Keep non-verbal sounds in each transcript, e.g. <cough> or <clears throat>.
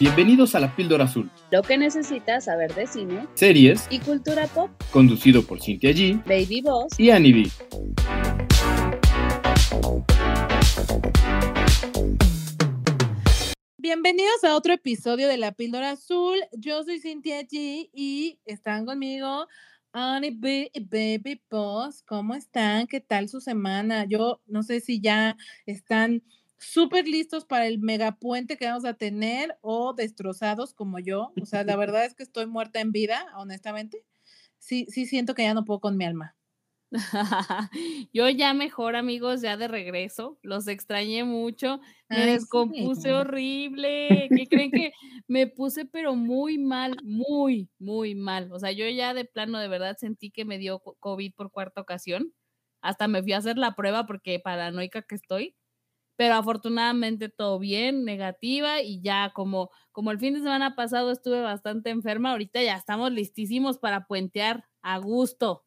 Bienvenidos a La Píldora Azul, Lo que necesitas saber de cine series y cultura pop. conducido por Cintia G Baby Boss. y Annie B. Bienvenidos a otro episodio de La Píldora Azul. Yo soy Cintia G y están conmigo Annie B y Baby Boss. ¿Cómo están? ¿Qué tal su semana? Yo no sé si ya están súper listos para el megapuente que vamos a tener o destrozados como yo. O sea, la verdad es que estoy muerta en vida, honestamente. Sí, sí siento que ya no puedo con mi alma. <laughs> Yo ya mejor, amigos, ya de regreso. Los extrañé mucho. Me Ay, descompuse sí. horrible. ¿Qué creen que <laughs> me puse pero muy mal, muy, muy mal? O sea, yo ya de plano de verdad sentí que me dio co- COVID por cuarta ocasión. Hasta me fui a hacer la prueba porque paranoica que estoy. Pero afortunadamente todo bien, negativa y ya como como el fin de semana pasado estuve bastante enferma, ahorita ya estamos listísimos para puentear a gusto.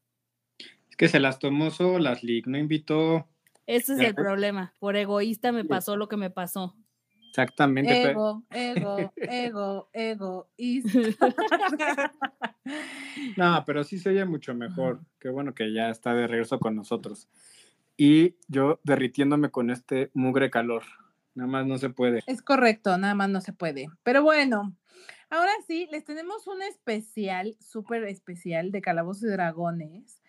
Es que se las tomó solas, Lick, no invitó Ese es Ya el problema. Por egoísta me pasó lo que me pasó. exactamente. Ego, ego, ego, ego. Y... <laughs> <laughs> No, pero sí se oye mucho mejor. Qué bueno que ya está de regreso con nosotros. Y yo derritiéndome con este mugre calor. Nada más no se puede. Es correcto, nada más no se puede. Pero bueno, ahora sí, les tenemos un especial, súper especial de Calabozos y Dragones,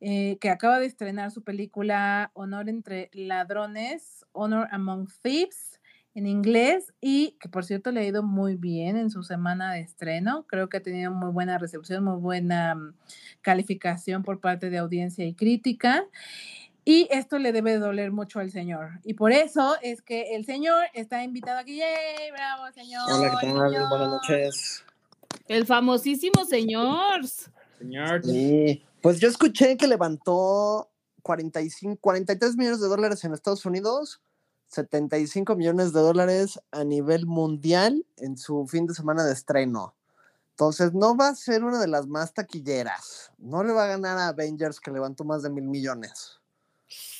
eh, que acaba de estrenar su película Honor entre Ladrones, Honor Among Thieves, en inglés, y que por cierto le ha ido muy bien en su semana de estreno. Creo que ha tenido muy buena recepción, muy buena mm, calificación por parte de audiencia y crítica. Y esto le debe doler mucho al señor. Y por eso es que el señor está invitado aquí. ¡Yay! ¡Bravo, señor! Hola, ¿qué tal? señor! Buenas noches. El famosísimo señor. Señor, Sí, pues yo escuché que levantó 45, 43 millones de dólares en Estados Unidos, 75 millones de dólares a nivel mundial en su fin de semana de estreno. Entonces no va a ser una de las más taquilleras. No le va a ganar a Avengers que levantó más de mil millones.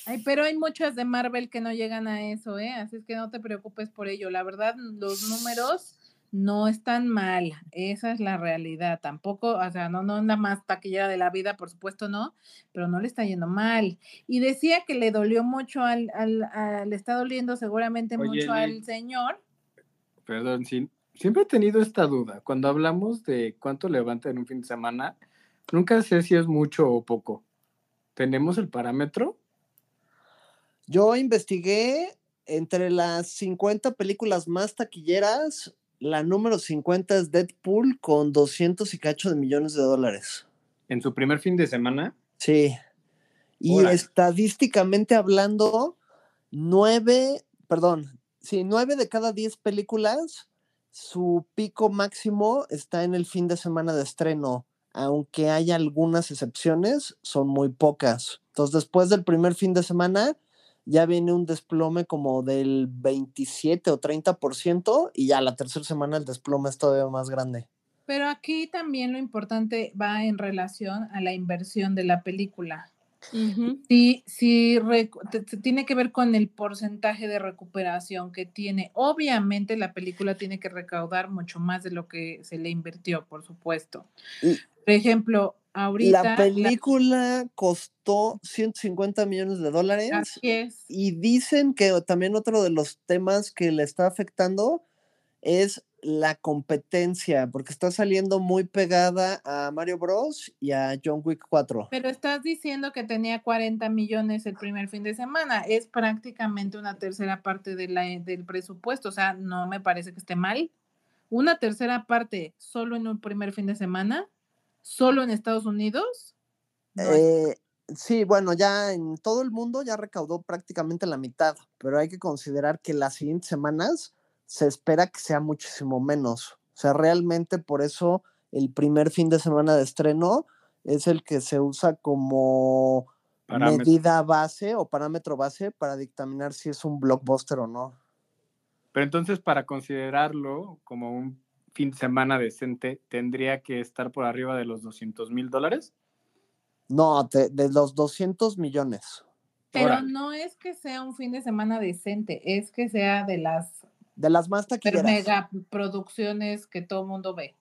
Ay, pero hay muchas de Marvel que no llegan a eso, ¿eh? Así es que no te preocupes por ello. La verdad, los números no están mal. Esa es la realidad. Tampoco, o sea, no, no la más taquillera de la vida, por supuesto no, pero no le está yendo mal. Y decía que le dolió mucho al, al, al- le está doliendo seguramente Oye, mucho al señor. perdón, sí, siempre he tenido esta duda. Cuando hablamos de cuánto levanta en un fin de semana, nunca sé si es mucho o poco. ¿Tenemos el parámetro? Yo investigué entre las 50 películas más taquilleras, la número 50 es Deadpool con 200 y cacho de millones de dólares. En su primer fin de semana, Sí. Y estadísticamente hablando, nueve, perdón, sí, nueve de cada diez películas, su pico máximo está en el fin de semana de estreno, aunque hay algunas excepciones, son muy pocas. Entonces, después del primer fin de semana, ya viene un desplome como del 27 o 30%, y ya la tercera semana el desplome es todavía más grande. Pero aquí también lo importante va en relación a la inversión de la película. Ujú. Sí, sí, recu- te- te- tiene que ver con el porcentaje de recuperación que tiene. Obviamente la película tiene que recaudar mucho más de lo que se le invirtió, por supuesto. Por ejemplo, ahorita... La película costó 150 millones de dólares. Así es. Y dicen que también otro de los temas que le está afectando es la competencia, porque está saliendo muy pegada a Mario Bros. y a John Wick 4. Pero estás diciendo que tenía 40 millones el primer fin de semana. Es prácticamente una tercera parte de la, del presupuesto. O sea, no me parece que esté mal. Una tercera parte solo en un primer fin de semana, solo en Estados Unidos. no Eh, sí, bueno, ya en todo el mundo ya recaudó prácticamente la mitad, pero hay que considerar que las siguientes semanas se espera que sea muchísimo menos. O sea, realmente por eso el primer fin de semana de estreno es el que se usa como Parámetro. medida base o parámetro base para dictaminar si es un blockbuster o no. Pero entonces, para considerarlo como un fin de semana decente, ¿tendría que estar por arriba de los 200 mil dólares? No, te- de los 200 millones. Pero no es que sea un fin de semana decente, es que sea de las De las más taquilleras. mega producciones que todo el mundo ve.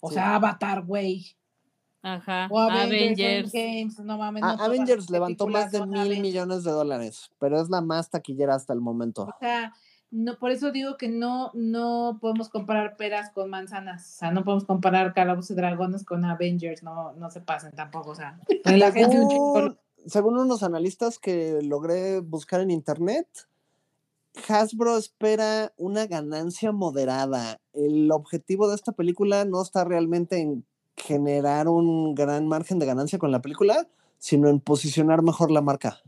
O Sí. sea, Avatar, güey. Ajá. O Avengers, Avengers. No mames. No levantó más de mil Avengers. millones de dólares, pero es la más taquillera hasta el momento. O sea, no, por eso digo que no, no podemos comparar peras con manzanas. O sea, no podemos comparar Calabozos y Dragones con Avengers. No, no se pasen tampoco. O sea. <laughs> Según, según unos analistas que logré buscar en internet, Hasbro espera una ganancia moderada. El objetivo de esta película no está realmente en generar un gran margen de ganancia con la película, sino en posicionar mejor la marca.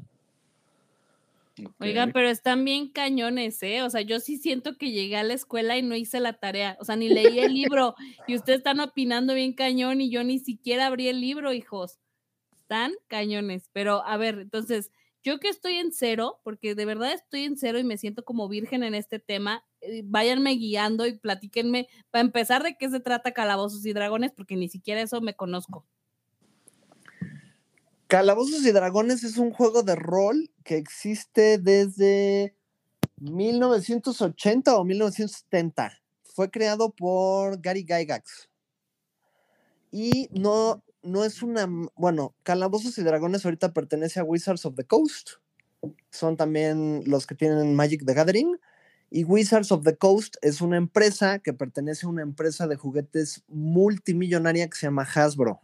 Oigan, pero están bien cañones, ¿eh? O sea, yo sí siento que llegué a la escuela y no hice la tarea, o sea, ni leí el libro y ustedes están opinando bien cañón y yo ni siquiera abrí el libro, hijos. Están cañones, pero a ver, entonces, yo que estoy en cero, porque de verdad estoy en cero y me siento como virgen en este tema, eh, váyanme guiando y platíquenme, para empezar, de qué se trata Calabozos y Dragones, porque ni siquiera eso me conozco. Calabozos y Dragones es un juego de rol que existe desde 1980 o 1970. Fue creado por Gary Gygax. Y no, no es una. Bueno, Calabozos y Dragones ahorita pertenece a Wizards of the Coast. Son también los que tienen Magic the Gathering. Y Wizards of the Coast es una empresa que pertenece a una empresa de juguetes multimillonaria que se llama Hasbro.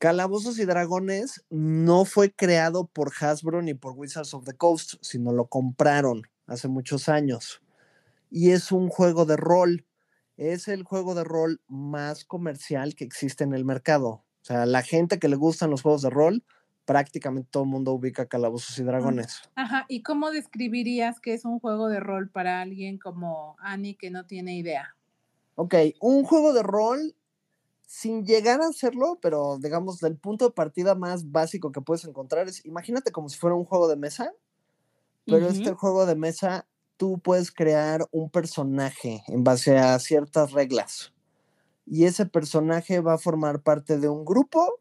Calabozos y Dragones no fue creado por Hasbro ni por Wizards of the Coast, sino lo compraron hace muchos años. Y es un juego de rol. Es el juego de rol más comercial que existe en el mercado. O sea, la gente que le gustan los juegos de rol, prácticamente todo el mundo ubica Calabozos y Dragones. Ajá, ¿y cómo describirías que es un juego de rol para alguien como Annie que no tiene idea? Ok, un juego de rol sin llegar a hacerlo, pero digamos del punto de partida más básico que puedes encontrar es, imagínate como si fuera un juego de mesa, pero Ujú. este juego de mesa tú puedes crear un personaje en base a ciertas reglas. Y ese personaje va a formar parte de un grupo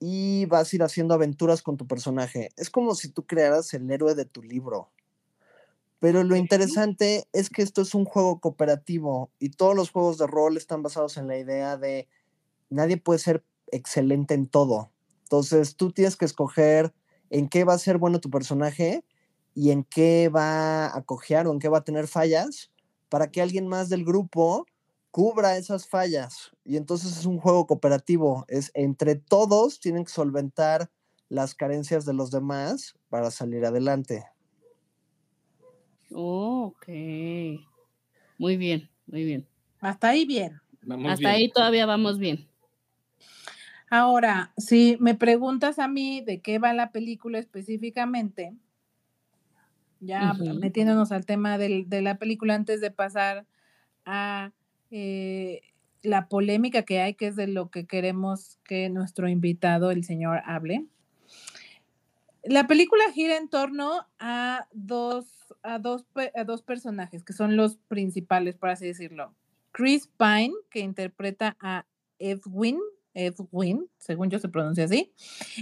y vas a ir haciendo aventuras con tu personaje. Es como si tú crearas el héroe de tu libro. Pero lo interesante es que esto es un juego cooperativo y todos los juegos de rol están basados en la idea de nadie puede ser excelente en todo. Entonces tú tienes que escoger en qué va a ser bueno tu personaje y en qué va a cojear o en qué va a tener fallas para que alguien más del grupo cubra esas fallas. Y entonces es un juego cooperativo. Es entre todos tienen que solventar las carencias de los demás para salir adelante. Oh, ok. Muy bien, muy bien. Hasta ahí bien. Vamos Hasta bien. ahí todavía vamos bien. Ahora, si me preguntas a mí de qué va la película específicamente, ya metiéndonos al tema del- de la película antes de pasar a eh, la polémica que hay, que es de lo que queremos que nuestro invitado, el señor, hable. La película gira en torno a dos, a dos, a dos personajes que son los principales, por así decirlo. Chris Pine, que interpreta a Edwin, Edwin, según yo se pronuncia así,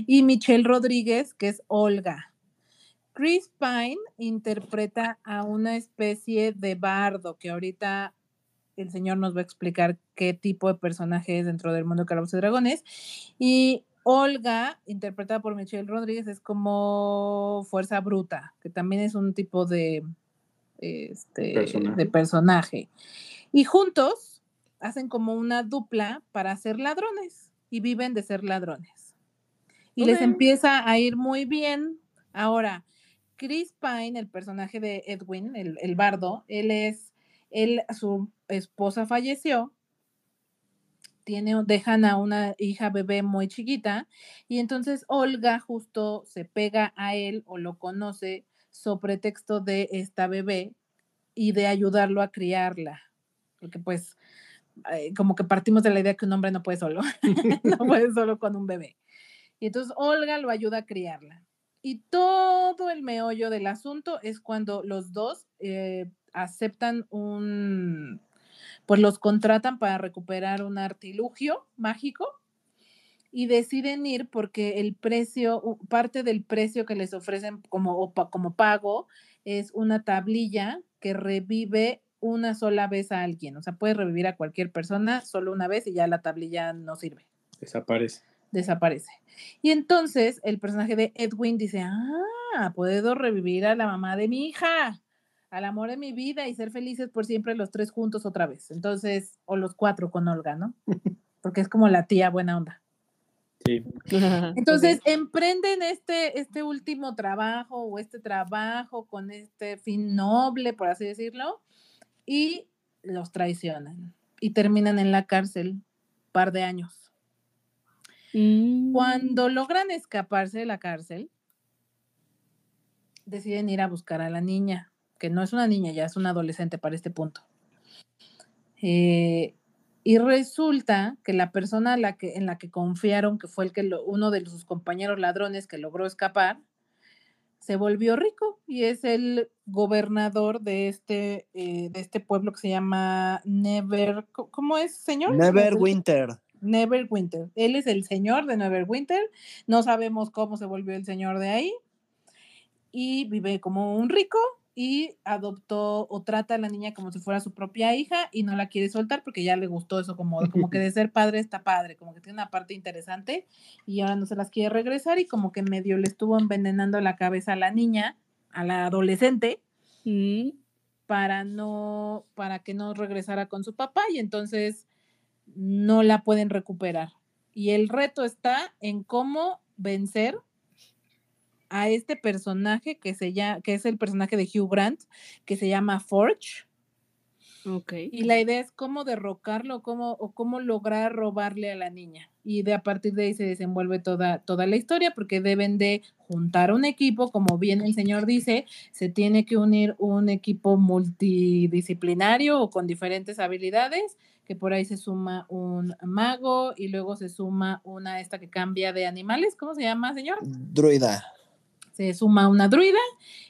y Michelle Rodríguez, que es Olga. Chris Pine interpreta a una especie de bardo, que ahorita el señor nos va a explicar qué tipo de personaje es dentro del mundo de Calabozos y Dragones. Y Olga, interpretada por Michelle Rodríguez, es como fuerza bruta, que también es un tipo de, este, Personaje. de personaje. Y juntos hacen como una dupla para ser ladrones y viven de ser ladrones. Y les empieza a ir muy bien. Ahora, Chris Pine, el personaje de Edwin, el, el bardo, él es, él, su esposa falleció, tiene, dejan a una hija bebé muy chiquita, y entonces Olga justo se pega a él o lo conoce sobre pretexto de esta bebé y de ayudarlo a criarla. Porque pues eh, como que partimos de la idea que un hombre no puede solo, <laughs> no puede solo con un bebé. Y entonces Olga lo ayuda a criarla. Y todo el meollo del asunto es cuando los dos eh, aceptan un, pues los contratan para recuperar un artilugio mágico y deciden ir porque el precio, parte del precio que les ofrecen como, como pago es una tablilla que revive una sola vez a alguien. O sea, puede revivir a cualquier persona solo una vez y ya la tablilla no sirve Desaparece. desaparece. Y entonces el personaje de Edwin dice, ah, puedo revivir a la mamá de mi hija, al amor de mi vida y ser felices por siempre los tres juntos otra vez. Entonces, o los cuatro con Olga, ¿no? <laughs> Porque es como la tía buena onda. Sí. <laughs> Entonces, emprenden este, este último trabajo o este trabajo con este fin noble, por así decirlo, y los traicionan y terminan en la cárcel par de años. Mm. Cuando logran escaparse de la cárcel, deciden ir a buscar a la niña, que no es una niña, ya es una adolescente para este punto. Eh, y resulta que la persona a la que, en la que confiaron, que fue el que lo- uno de sus compañeros ladrones que logró escapar, se volvió rico y es el gobernador de este, eh, de este pueblo que se llama Never, ¿cómo- ¿cómo es, señor? Neverwinter. Neverwinter. Él es el señor de Neverwinter. No sabemos cómo se volvió el señor de ahí. Y vive como un rico y adoptó o trata a la niña como si fuera su propia hija y no la quiere soltar porque ya le gustó eso como, como que <laughs> de ser padre está padre, como que tiene una parte interesante y ahora no se las quiere regresar y como que medio le estuvo envenenando la cabeza a la niña, a la adolescente Mm. para no para que no regresara con su papá y entonces no la pueden recuperar. Y el reto está en cómo vencer a este personaje que se llama, que es el personaje de Hugh Grant, que se llama Forge. Ok. Y la idea es cómo derrocarlo cómo, o cómo lograr robarle a la niña. Y de a partir de ahí se desenvuelve toda, toda la historia, porque deben de juntar un equipo, como bien el señor dice, se tiene que unir un equipo multidisciplinario o con diferentes habilidades, que por ahí se suma un mago y luego se suma una esta que cambia de animales, ¿cómo se llama, señor? Druida. Se suma una druida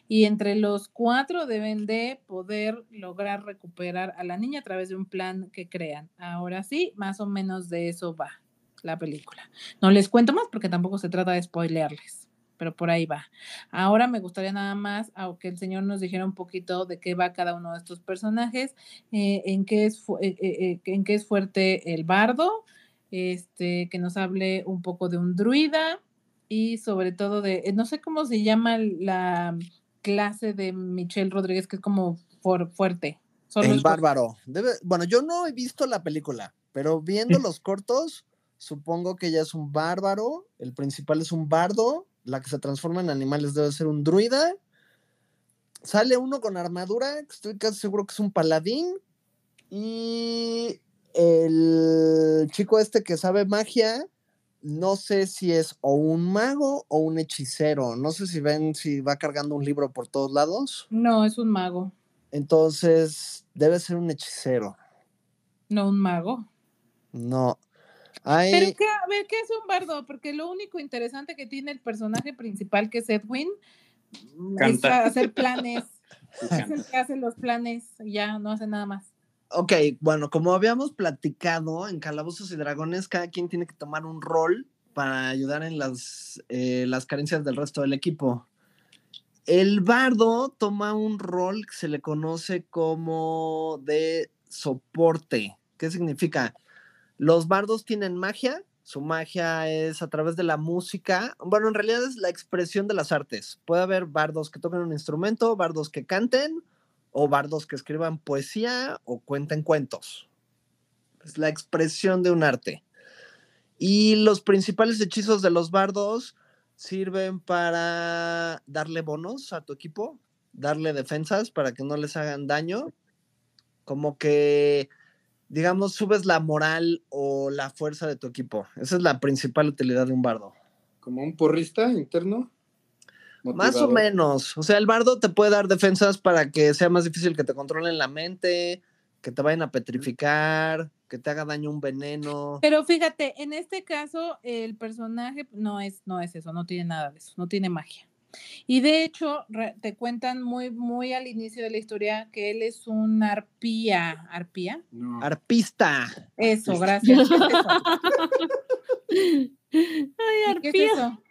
y entre los cuatro deben de poder lograr recuperar a la niña a través de un plan que crean. Ahora sí, más o menos de eso va la película. No les cuento más porque tampoco se trata de spoilearles, pero por ahí va. Ahora me gustaría nada más, aunque el señor nos dijera un poquito de qué va cada uno de estos personajes, eh, en, qué es eh, eh, en qué es fuerte el bardo, este, que nos hable un poco de un druida, y sobre todo de, eh, no sé cómo se llama la clase de Michelle Rodríguez, que es como for- fuerte. Solo El bárbaro. Debe- bueno, yo no he visto la película, pero viendo <laughs> los cortos, supongo que ella es un bárbaro. El principal es un bardo. La que se transforma en animales debe ser un druida. Sale uno con armadura, estoy casi seguro que es un paladín. Y el chico este que sabe magia, no sé si es o un mago o un hechicero. No sé si ven si va cargando un libro por todos lados. No, es un mago, Entonces, debe ser un hechicero. no un mago. No. Hay, Pero qué, a ver, ¿qué es un bardo? Porque lo único interesante que tiene el personaje principal, que es Edwin, es hacer planes. <laughs> Es el <laughs> que hace los planes, y ya no hace nada más. Ok, bueno, como habíamos platicado en Calabozos y Dragones, cada quien tiene que tomar un rol para ayudar en las, eh, las carencias del resto del equipo. El bardo toma un rol que se le conoce como de soporte. ¿Qué significa? Los bardos tienen magia, su magia es a través de la música. Bueno, en realidad es la expresión de las artes. Puede haber bardos que toquen un instrumento, bardos que canten o bardos que escriban poesía o cuenten cuentos. Es la expresión de un arte. Y los principales hechizos de los bardos sirven para darle bonos a tu equipo, darle defensas para que no les hagan daño, como que, digamos, subes la moral o la fuerza de tu equipo. Esa es la principal utilidad de un bardo. Como un porrista interno. Más o menos. O sea, el bardo te puede dar defensas para que sea más difícil que te controlen la mente, que te vayan a petrificar, que te haga daño un veneno. Pero fíjate, en este caso, el personaje no es, no es eso, no tiene nada de eso, no tiene magia. Y de hecho, te cuentan muy, muy al inicio de la historia que él es un arpía. ¿Arpía? No. Arpista. Eso, gracias. ¿qué es eso? Ay, <laughs> ¿Y ¿Qué es arpía. eso?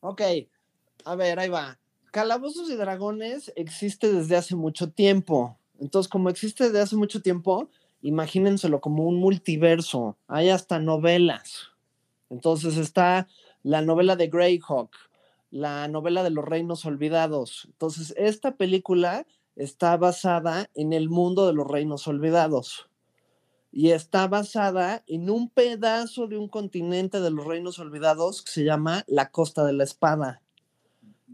Ok, a ver, ahí va. Calabozos y Dragones existe desde hace mucho tiempo. Entonces, como existe desde hace mucho tiempo, imagínenselo como un multiverso. Hay hasta novelas. Entonces está la novela de Greyhawk, la novela de los reinos olvidados. Entonces, esta película está basada en el mundo de los reinos olvidados. Y está basada en un pedazo de un continente de los reinos olvidados que se llama la Costa de la Espada.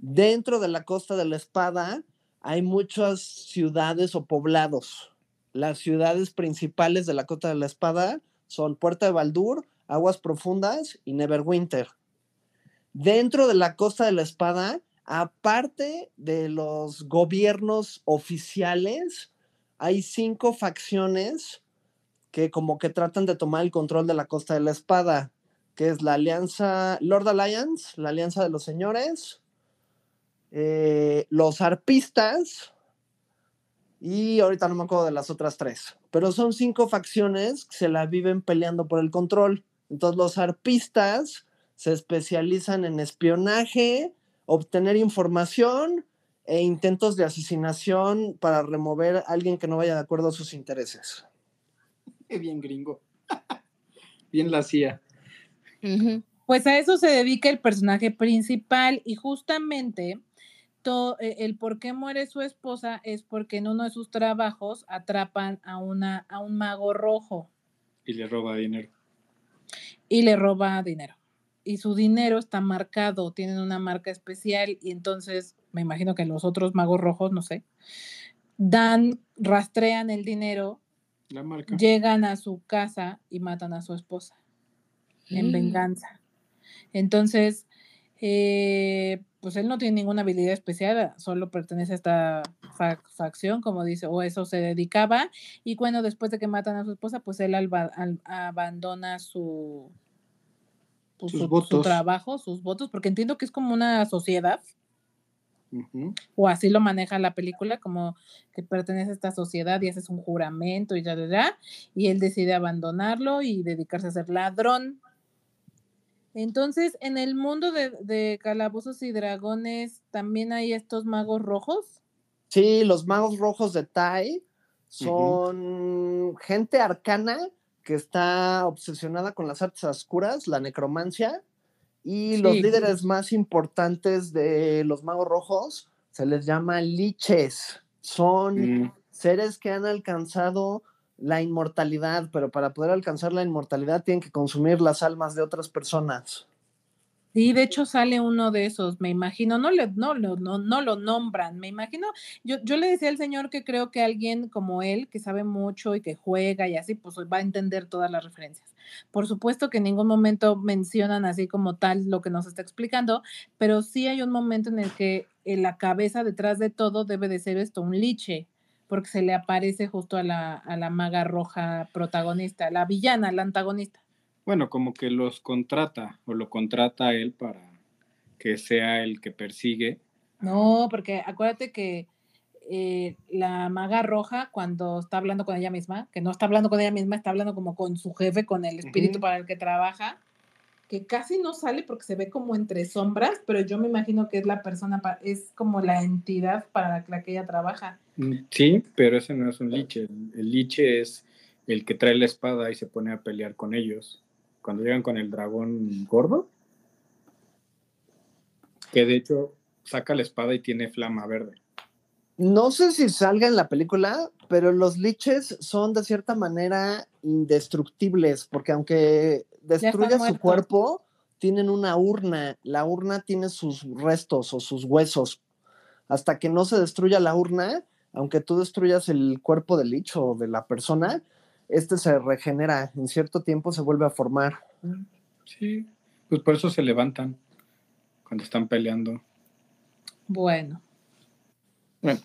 Dentro de la Costa de la Espada hay muchas ciudades o poblados. Las ciudades principales de la Costa de la Espada son Puerta de Baldur, Aguas Profundas y Neverwinter. Dentro de la Costa de la Espada, aparte de los gobiernos oficiales, hay cinco facciones que como que tratan de tomar el control de la Costa de la Espada, que es la Alianza, Lord Alliance, la Alianza de los Señores, eh, los arpistas y ahorita no me acuerdo de las otras tres, pero son cinco facciones que se la viven peleando por el control. Entonces los arpistas se especializan en espionaje, obtener información e intentos de asesinación para remover a alguien que no vaya de acuerdo a sus intereses. <laughs> Qué bien gringo. <laughs> bien la. Ujú. Pues a eso se dedica el personaje principal y justamente eh, el por qué muere su esposa es porque en uno de sus trabajos atrapan a, una, a un mago rojo Y le roba dinero. y le roba dinero. Y su dinero está marcado, tienen una marca especial y entonces me imagino que los otros magos rojos, no sé, dan, rastrean el dinero, La marca. llegan a su casa y matan a su esposa. en Mm. venganza. Entonces, eh, pues él no tiene ninguna habilidad especial, solo pertenece a esta fac- facción, como dice, o eso se dedicaba. Y bueno, después de que matan a su esposa, pues él abandona su, pues, Sus su- trabajo, sus votos, porque entiendo que es como una sociedad, o así lo maneja la película, como que pertenece a esta sociedad y haces un juramento y ya, ya, ya, y él decide abandonarlo y dedicarse a ser ladrón. Entonces, en el mundo de, de calabozos y dragones, también hay estos magos rojos. Sí, los magos rojos de Tai son gente arcana que está obsesionada con las artes oscuras, la necromancia, y los líderes más importantes de los magos rojos se les llama liches. Son Mm, seres que han alcanzado la inmortalidad, pero para poder alcanzar la inmortalidad tienen que consumir las almas de otras personas. Sí, de hecho sale uno de esos, me imagino, no, le, no, lo- no, no lo nombran, me imagino, yo, yo le decía al señor que creo que alguien como él, que sabe mucho y que juega y así, pues va a entender todas las referencias. Por supuesto que en ningún momento mencionan así como tal lo que nos está explicando, pero sí hay un momento en el que en la cabeza detrás de todo debe de ser esto, un liche, porque se le aparece justo a la, a la maga roja protagonista, la villana, la antagonista. Bueno, como que los contrata o lo contrata a él para que sea el que persigue. No, porque acuérdate que eh, la maga roja, cuando está hablando con ella misma, que no está hablando con ella misma, está hablando como con su jefe, con el espíritu para el que trabaja, que casi no sale porque se ve como entre sombras, pero yo me imagino que es la persona, es como la entidad para la que ella trabaja. Mm, Sí, pero ese no es un liche. El, el liche es el que trae la espada y se pone a pelear con ellos. Cuando llegan con el dragón gordo, que de hecho saca la espada y tiene flama verde. No sé si salga en la película, pero los liches son de cierta manera indestructibles, porque aunque destruya su cuerpo, tienen una urna. La urna tiene sus restos o sus huesos. Hasta que no se destruya la urna, aunque tú destruyas el cuerpo del lich o de la persona, este se regenera. En cierto tiempo se vuelve a formar. Sí, pues por eso se levantan cuando están peleando. Bueno. Bueno.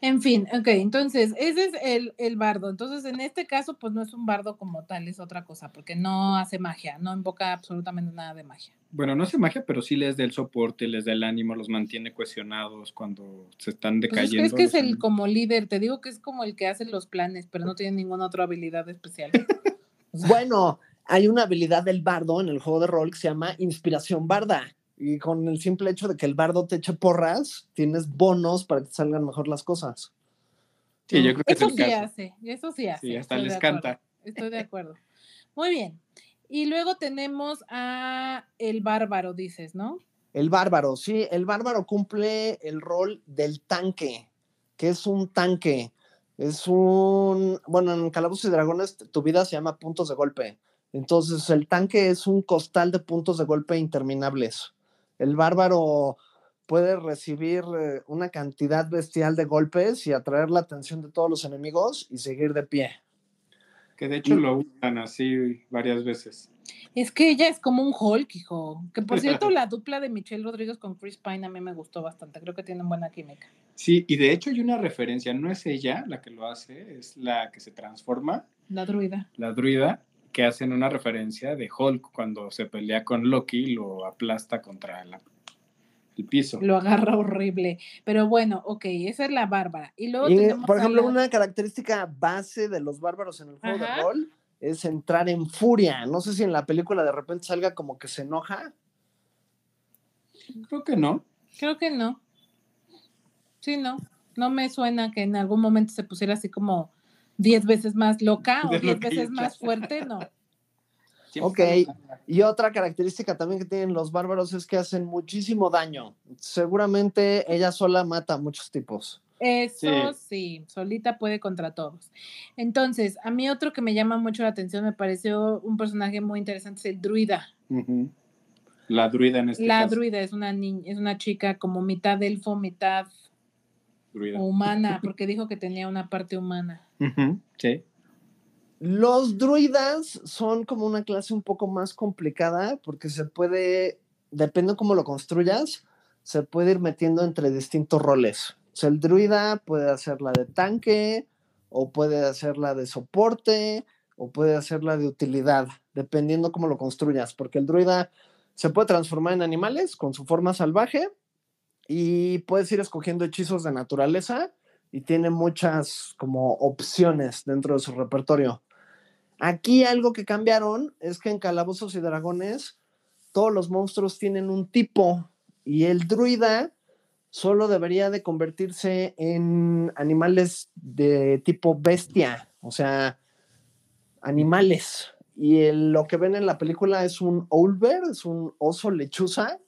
En fin, ok, entonces ese es el, el bardo. Entonces, en este caso, pues no es un bardo como tal, es otra cosa, porque no hace magia, no invoca absolutamente nada de magia. Bueno, no hace magia, pero sí les da el soporte, les da el ánimo, los mantiene cohesionados cuando se están Pues es, que- decayendo. es que es los el como líder, te digo que es como el que hace los planes, pero no tiene ninguna otra habilidad especial. O <laughs> sea, Bueno, hay una habilidad del bardo en el juego de rol que se llama inspiración barda. Y con el simple hecho de que el bardo te eche porras, tienes bonos para que te salgan mejor las cosas. Sí, yo creo que Eso es el sí caso. hace, eso sí hace. Sí, hasta estoy les canta. Estoy de acuerdo. Muy bien. Y luego tenemos a el bárbaro, dices, ¿no? El bárbaro, sí, el bárbaro cumple el rol del tanque, que es un tanque. Es un, bueno, en Calabozos y Dragones tu vida se llama puntos de golpe. Entonces el tanque es un costal de puntos de golpe interminables. El bárbaro puede recibir eh, una cantidad bestial de golpes y atraer la atención de todos los enemigos y seguir de pie. Que de hecho lo usan así varias veces. Es que ella es como un Hulk, hijo. Que por cierto, <laughs> la dupla de Michelle Rodríguez con Chris Pine a mí me gustó bastante. Creo que tienen buena química. Sí, y de hecho hay una referencia, no es ella la que lo hace, es la que se transforma, La druida. la druida, que hacen una referencia de Hulk cuando se pelea con Loki y lo aplasta contra la- el piso. Lo agarra horrible. Pero bueno, ok, esa es la bárbara. Y luego Y, tenemos por ejemplo, la- una característica base de los bárbaros en el juego Ajá. de rol es entrar en furia. No sé si en la película de repente salga como que se enoja. Creo que no. Creo que no. Sí, no. No me suena que en algún momento se pusiera así como 10 veces más loca <laughs> o De 10 loquilla. veces más fuerte, no. <laughs> Ok. Y otra característica también que tienen los bárbaros es que hacen muchísimo daño. Seguramente ella sola mata a muchos tipos. Eso sí. solita puede contra todos. Entonces, a mí otro que me llama mucho la atención, me pareció un personaje muy interesante, es el druida. La druida en este la caso. druida es una niña, es una chica como mitad elfo, mitad Druida. humana, <laughs> porque dijo que tenía una parte humana. Sí. Los druidas son como una clase un poco más complicada porque se puede, depende cómo lo construyas, se puede ir metiendo entre distintos roles. O sea, el druida puede hacer la de tanque, o puede hacer la de soporte, o puede hacer la de utilidad, dependiendo cómo lo construyas, porque el druida se puede transformar en animales con su forma salvaje y puedes ir escogiendo hechizos de naturaleza y tiene muchas como opciones dentro de su repertorio. Aquí algo que cambiaron es que en Calabozos y Dragones todos los monstruos tienen un tipo y el druida solo debería de convertirse en animales de tipo bestia, o sea, animales. Y el- lo que ven en la película es un owlbear, es un oso lechuza.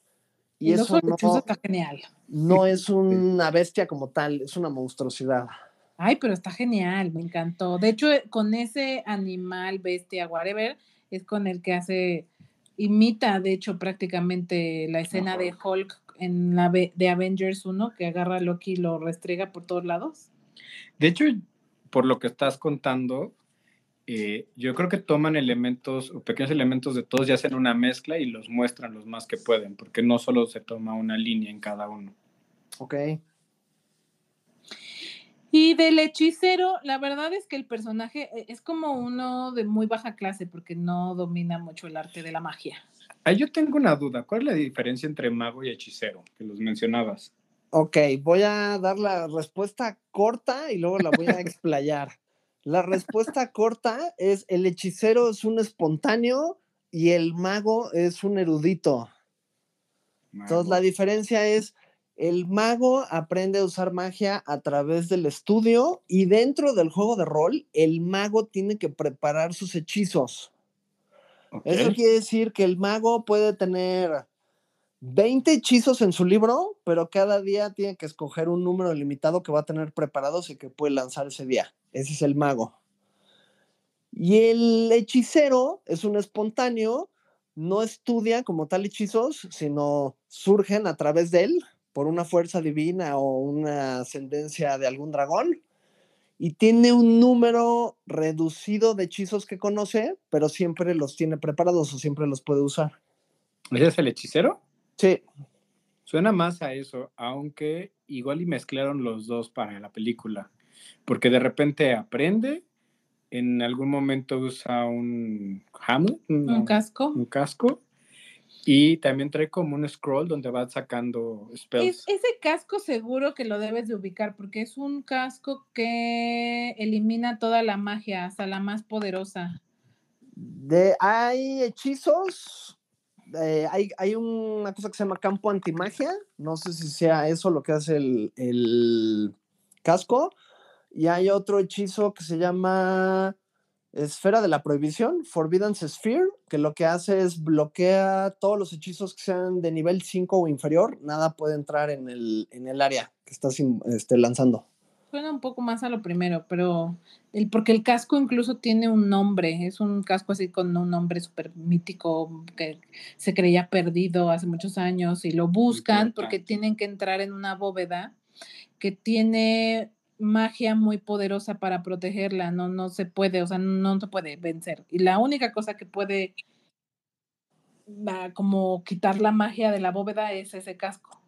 Y, eso no, está genial. no es una bestia como tal, es una monstruosidad. Ay, pero está genial, me encantó. De hecho, eh, con ese animal, bestia, whatever, es con el que hace, imita, de hecho, prácticamente la escena de Hulk en la de Avengers 1, que agarra a Loki y lo restrega por todos lados. De hecho, por lo que estás contando, eh, yo creo que toman elementos o pequeños elementos de todos y hacen una mezcla y los muestran los más que pueden, porque no solo se toma una línea en cada uno. Ok. Y del hechicero, la verdad es que el personaje eh, es como uno de muy baja clase, porque no domina mucho el arte de la magia. Ahí yo tengo una duda. ¿Cuál es la diferencia entre mago y hechicero? Que los mencionabas. Ok, voy a dar la respuesta corta y luego la voy a explayar. La respuesta corta es el hechicero es un espontáneo y el mago es un erudito. Entonces la diferencia es el mago aprende a usar magia a través del estudio y dentro del juego de rol el mago tiene que preparar sus hechizos. Eso quiere decir que el mago puede tener 20 hechizos en su libro, pero cada día tiene que escoger un número limitado que va a tener preparados y que puede lanzar ese día. Ese es el mago. Y el hechicero es un espontáneo, no estudia como tal hechizos, sino surgen a través de él por una fuerza divina o una ascendencia de algún dragón. Y tiene un número reducido de hechizos que conoce, pero siempre los tiene preparados o siempre los puede usar. ¿Ese es el hechicero? Sí, Suena más a eso, aunque igual y mezclaron los dos para la película, porque de repente aprende, en algún momento usa un Hamlet, Un casco. un casco, y también trae como un scroll donde va sacando spells. Es- ese casco seguro que lo debes de ubicar porque es un casco que elimina toda la magia, hasta la más poderosa. De, hay hechizos. Eh, hay, hay una cosa que se llama campo antimagia. No sé si sea eso lo que hace el, el casco. Y hay otro hechizo que se llama Esfera de la Prohibición, Forbidden Sphere, que lo que hace es bloquea todos los hechizos que sean de nivel 5 o inferior. Nada puede entrar en el, en el área que estás este, lanzando. Suena un poco más a lo primero, pero el, porque el casco incluso tiene un nombre, es un casco así con un nombre súper mítico que se creía perdido hace muchos años y lo buscan porque tienen que entrar en una bóveda que tiene magia muy poderosa para protegerla, no, no se puede, o sea, no se puede vencer. Y la única cosa que puede va, como quitar la magia de la bóveda es ese casco.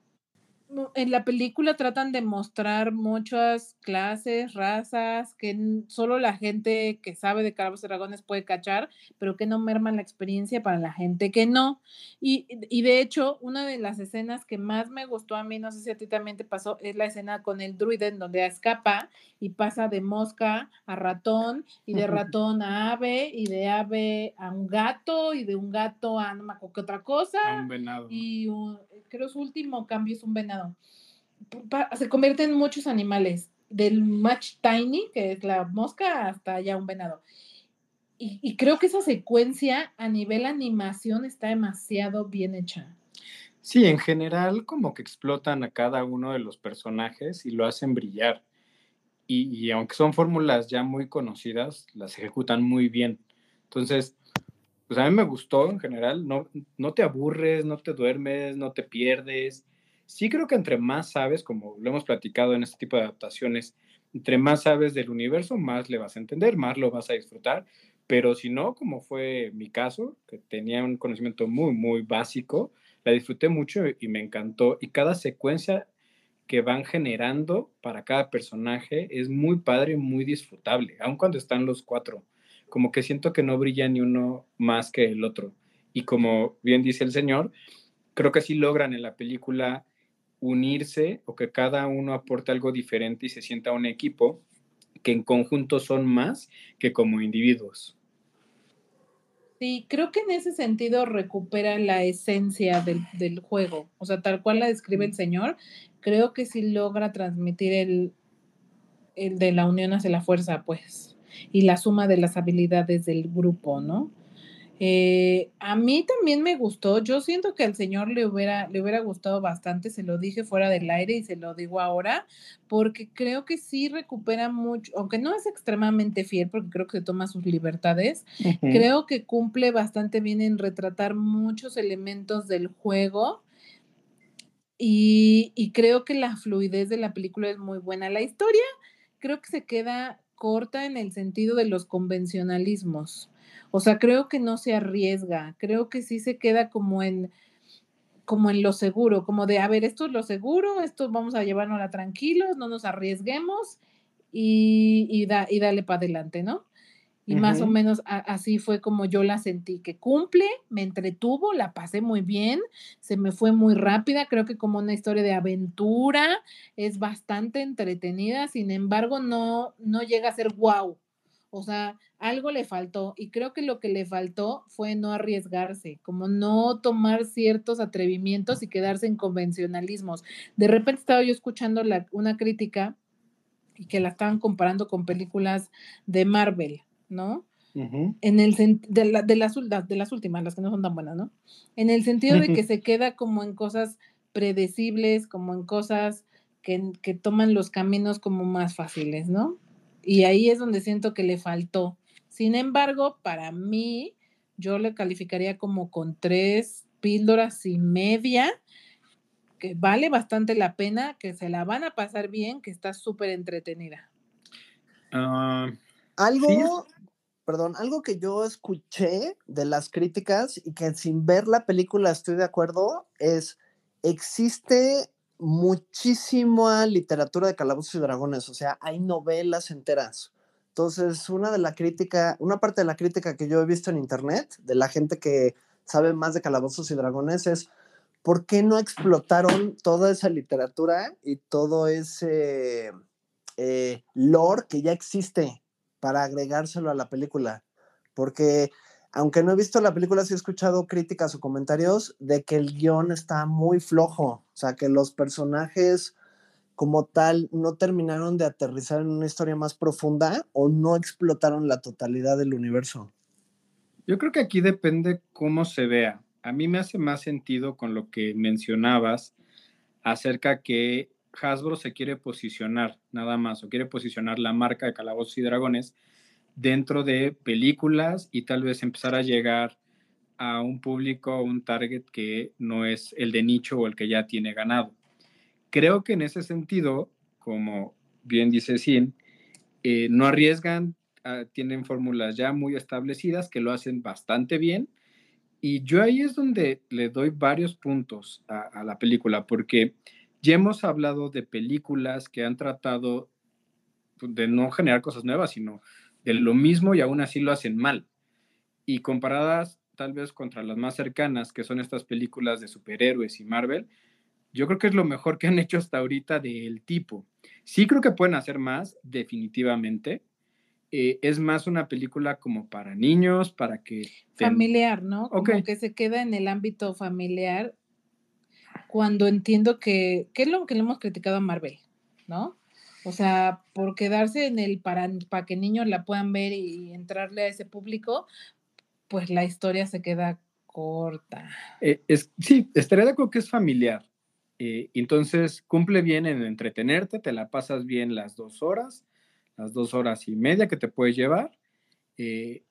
En la película tratan de mostrar muchas clases, razas, que solo la gente que sabe de Calabozos y Dragones puede cachar, pero que no merman la experiencia para la gente que no. Y, y de hecho, una de las escenas que más me gustó a mí, no sé si a ti también te pasó, es la escena con el druide en donde escapa y pasa de mosca a ratón y de ratón a ave y de ave a un gato y de un gato a no me acuerdo qué otra cosa A un venado. y un- creo su último cambio es un venado. Se convierte en muchos animales, del match tiny, que es la mosca, hasta ya un venado. Y, creo que esa secuencia a nivel animación está demasiado bien hecha. Sí, en general como que explotan a cada uno de los personajes y lo hacen brillar. Y, y aunque son fórmulas ya muy conocidas, las ejecutan muy bien. Entonces, pues a mí me gustó en general. No, no te aburres, no te duermes, no te pierdes. Sí creo que entre más sabes, como lo hemos platicado en este tipo de adaptaciones, entre más sabes del universo, más le vas a entender, más lo vas a disfrutar. Pero si no, como fue mi caso, que tenía un conocimiento muy, muy básico, la disfruté mucho y me encantó. Y cada secuencia que van generando para cada personaje es muy padre, muy disfrutable, aun cuando están los cuatro. Como que siento que no brilla ni uno más que el otro. Y como bien dice el señor, creo que sí logran en la película unirse o que cada uno aporte algo diferente y se sienta un equipo que en conjunto son más que como individuos. Sí, creo que en ese sentido recupera la esencia del, del juego. O sea, tal cual la describe el señor, creo que sí logra transmitir el, el de la unión hacia la fuerza, pues, y la suma de las habilidades del grupo, ¿no? Eh, a mí también me gustó, yo siento que al señor le hubiera, le hubiera gustado bastante, se lo dije fuera del aire y se lo digo ahora, porque creo que sí recupera mucho, aunque no es extremadamente fiel, porque creo que toma sus libertades, creo que cumple bastante bien en retratar muchos elementos del juego y, y creo que la fluidez de la película es muy buena. La historia creo que se queda corta en el sentido de los convencionalismos. O sea, creo que no se arriesga, creo que sí se queda como en como en lo seguro, como de, a ver, esto es lo seguro, esto vamos a llevárnosla tranquilos, no nos arriesguemos y, y, da, y dale para adelante, ¿no? Y más o menos a- así fue como yo la sentí, que cumple, me entretuvo, la pasé muy bien, se me fue muy rápida, creo que como una historia de aventura, es bastante entretenida, sin embargo, no, no llega a ser wow. O sea, algo le faltó y creo que lo que le faltó fue no arriesgarse, como no tomar ciertos atrevimientos y quedarse en convencionalismos. De repente estaba yo escuchando la- una crítica y que la estaban comparando con películas de Marvel, ¿no? En el de, la- de las, de las últimas, las que no son tan buenas, ¿no? En el sentido de que se queda como en cosas predecibles, como en cosas que, que toman los caminos como más fáciles, ¿no? Y ahí es donde siento que le faltó. Sin embargo, para mí, yo le calificaría como con tres píldoras y media, que vale bastante la pena, que se la van a pasar bien, que está súper entretenida. Ah, Algo, perdón, algo que yo escuché de las críticas y que sin ver la película estoy de acuerdo es, existe muchísima literatura de calabozos y dragones, o sea, hay novelas enteras. Entonces, una de la crítica, una parte de la crítica que yo he visto en internet, de la gente que sabe más de calabozos y dragones, es ¿por qué no explotaron toda esa literatura y todo ese eh, lore que ya existe para agregárselo a la película? Porque aunque no he visto la película, sí he escuchado críticas o comentarios de que el guion está muy flojo, o sea, que los personajes como tal no terminaron de aterrizar en una historia más profunda o no explotaron la totalidad del universo. Yo creo que aquí depende cómo se vea. A mí me hace más sentido con lo que mencionabas acerca que Hasbro se quiere posicionar nada más o quiere posicionar la marca de Calabozos y Dragones dentro de películas y tal vez empezar a llegar a un público, un target que no es el de nicho o el que ya tiene ganado. Creo que en ese sentido, como bien dice Sin, eh, no arriesgan, ah, tienen fórmulas ya muy establecidas que lo hacen bastante bien. Y yo ahí es donde le doy varios puntos a, a la película, porque ya hemos hablado de películas que han tratado de no generar cosas nuevas, sino de lo mismo y aún así lo hacen mal. Y comparadas tal vez contra las más cercanas, que son estas películas de superhéroes y Marvel, yo creo que es lo mejor que han hecho hasta ahorita del tipo. Sí creo que pueden hacer más, definitivamente. Eh, es más una película como para niños, para que... Familiar, ¿no? Como Ok. que se queda en el ámbito familiar cuando entiendo que, ¿qué es lo que le hemos criticado a Marvel? ¿No? O sea, por quedarse en el para, para que niños la puedan ver y entrarle a ese público, pues la historia se queda corta. Eh, es, sí, estaría de acuerdo que es familiar. Eh, entonces cumple bien en entretenerte, te la pasas bien las dos horas, las dos horas y media que te puedes llevar, eh,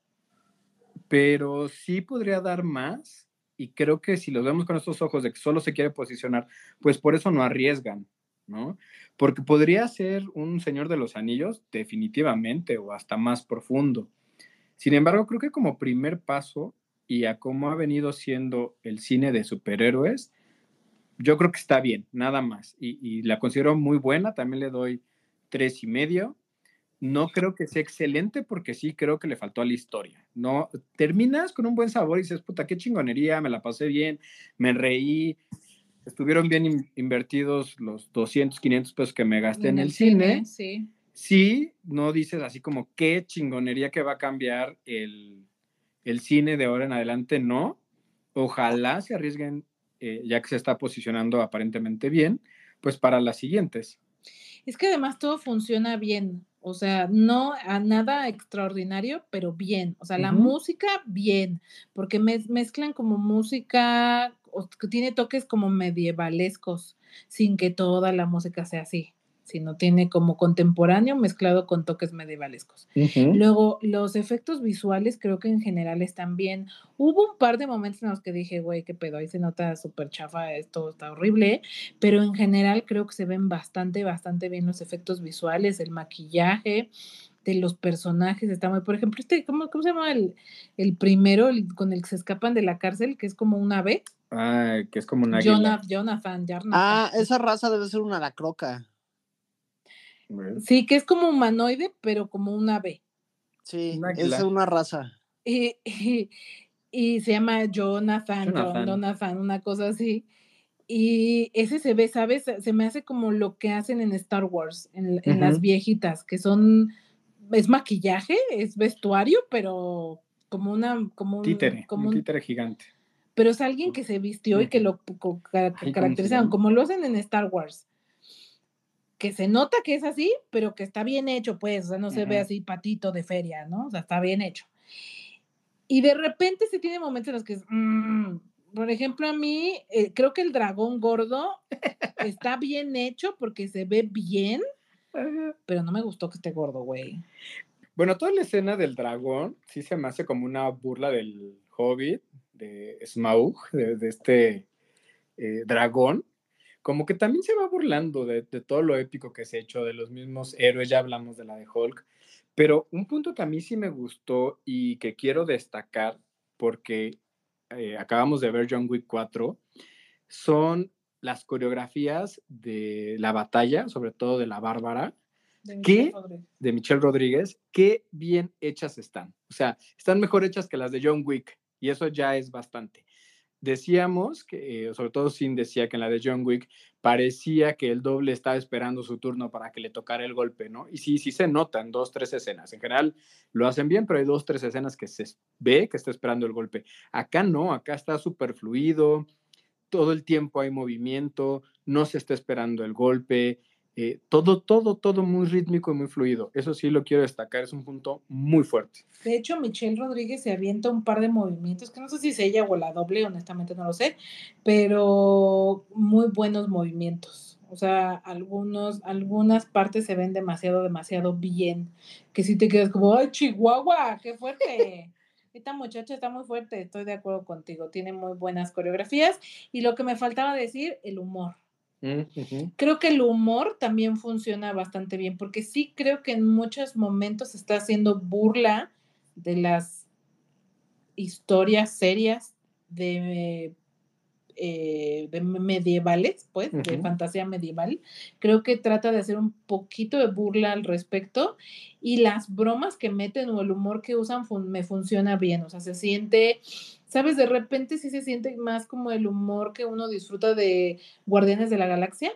pero sí podría dar más y creo que si lo vemos con estos ojos de que solo se quiere posicionar, pues por eso no arriesgan, ¿no? Porque podría ser un Señor de los Anillos, definitivamente, o hasta más profundo. Sin embargo, creo que como primer paso y a cómo ha venido siendo el cine de superhéroes, yo creo que está bien, nada más. Y, la considero muy buena, también le doy tres y medio. No creo que sea excelente porque sí creo que le faltó a la historia. No, terminas con un buen sabor y dices, puta, qué chingonería, me la pasé bien, me reí, estuvieron bien in- invertidos los 200, 500 pesos que me gasté en, el cine. Sí. Sí, no dices así como qué chingonería que va a cambiar el, el cine de ahora en adelante, no. Ojalá se arriesguen, eh, ya que se está posicionando aparentemente bien, pues para las siguientes. Es que además todo funciona bien, o sea, no a nada extraordinario, pero bien. O sea, la música, bien, porque mez- mezclan como música o tiene toques como medievalescos, sin que toda la música sea así, sino tiene como contemporáneo mezclado con toques medievalescos. Luego, los efectos visuales creo que en general están bien. Hubo un par de momentos en los que dije, güey, qué pedo, ahí se nota súper chafa, esto está horrible, pero en general creo que se ven bastante, bastante bien los efectos visuales, el maquillaje de los personajes está muy, por ejemplo, este, ¿cómo, cómo se llama el, el primero el con el que se escapan de la cárcel, que es como un ave? Ay, que es como una águila. Jonah- Jonathan, Jonathan. Ah, esa raza debe ser una lacroca. Sí, que es como humanoide, pero como un ave. Sí, Un es una raza. Y, y- y se llama Jonathan, Jon- Jonathan. Jonathan, una cosa así. Y ese se ve, ¿sabes? Se me hace como lo que hacen en Star Wars, en, en las viejitas, que son, es maquillaje, es vestuario, pero como una, como un, Títere, como un títere gigante. pero es alguien que se vistió y que lo co- ca- Ay, ¿cómo se caracterizaron, como lo hacen en Star Wars. Que se nota que es así, pero que está bien hecho, pues, o sea, no se ve así patito de feria, ¿no? O sea, está bien hecho. Y de repente se tiene momentos en los que es, mm, por ejemplo, a mí, eh, creo que el dragón gordo está bien hecho porque se ve bien, pero no me gustó que esté gordo, güey. Bueno, toda la escena del dragón sí se me hace como una burla del hobbit, de Smaug, de, de este eh, dragón. Como que también se va burlando de, de todo lo épico que se ha hecho, de los mismos héroes, ya hablamos de la de Hulk. Pero un punto que a mí sí me gustó y que quiero destacar, porque eh, acabamos de ver John Wick 4, son las coreografías de la batalla, sobre todo de la Bárbara, De. Michelle Rodríguez. de Michelle Rodríguez, qué bien hechas están. O sea, están mejor hechas que las de John Wick y eso ya es bastante. decíamos que, eh, sobre todo Sin decía que en la de John Wick parecía que el doble estaba esperando su turno para que le tocara el golpe, ¿no? Y sí, sí se notan dos, tres escenas. En general lo hacen bien, pero hay dos, tres escenas que se ve que está esperando el golpe. Acá no, acá está súper fluido, todo el tiempo hay movimiento, no se está esperando el golpe, eh, todo, todo, todo muy rítmico y muy fluido. Eso sí lo quiero destacar, es un punto muy fuerte. De hecho, Michelle Rodríguez se avienta un par de movimientos, que no sé si es ella o la doble, honestamente no lo sé, pero muy buenos movimientos. O sea, algunos, algunas partes se ven demasiado, demasiado bien, que si te quedas como, ¡ay, Chihuahua! ¡Qué fuerte! Esta muchacha está muy fuerte, estoy de acuerdo contigo, tiene muy buenas coreografías. Y lo que me faltaba decir, el humor. Mm. Creo que el humor también funciona bastante bien, porque sí creo que en muchos momentos está haciendo burla de las historias serias de, eh, de medievales, pues, de fantasía medieval. Creo que trata de hacer un poquito de burla al respecto y las bromas que meten o el humor que usan fun- me funciona bien, o sea, se siente, ¿sabes? De repente sí se siente más como el humor que uno disfruta de Guardianes de la Galaxia.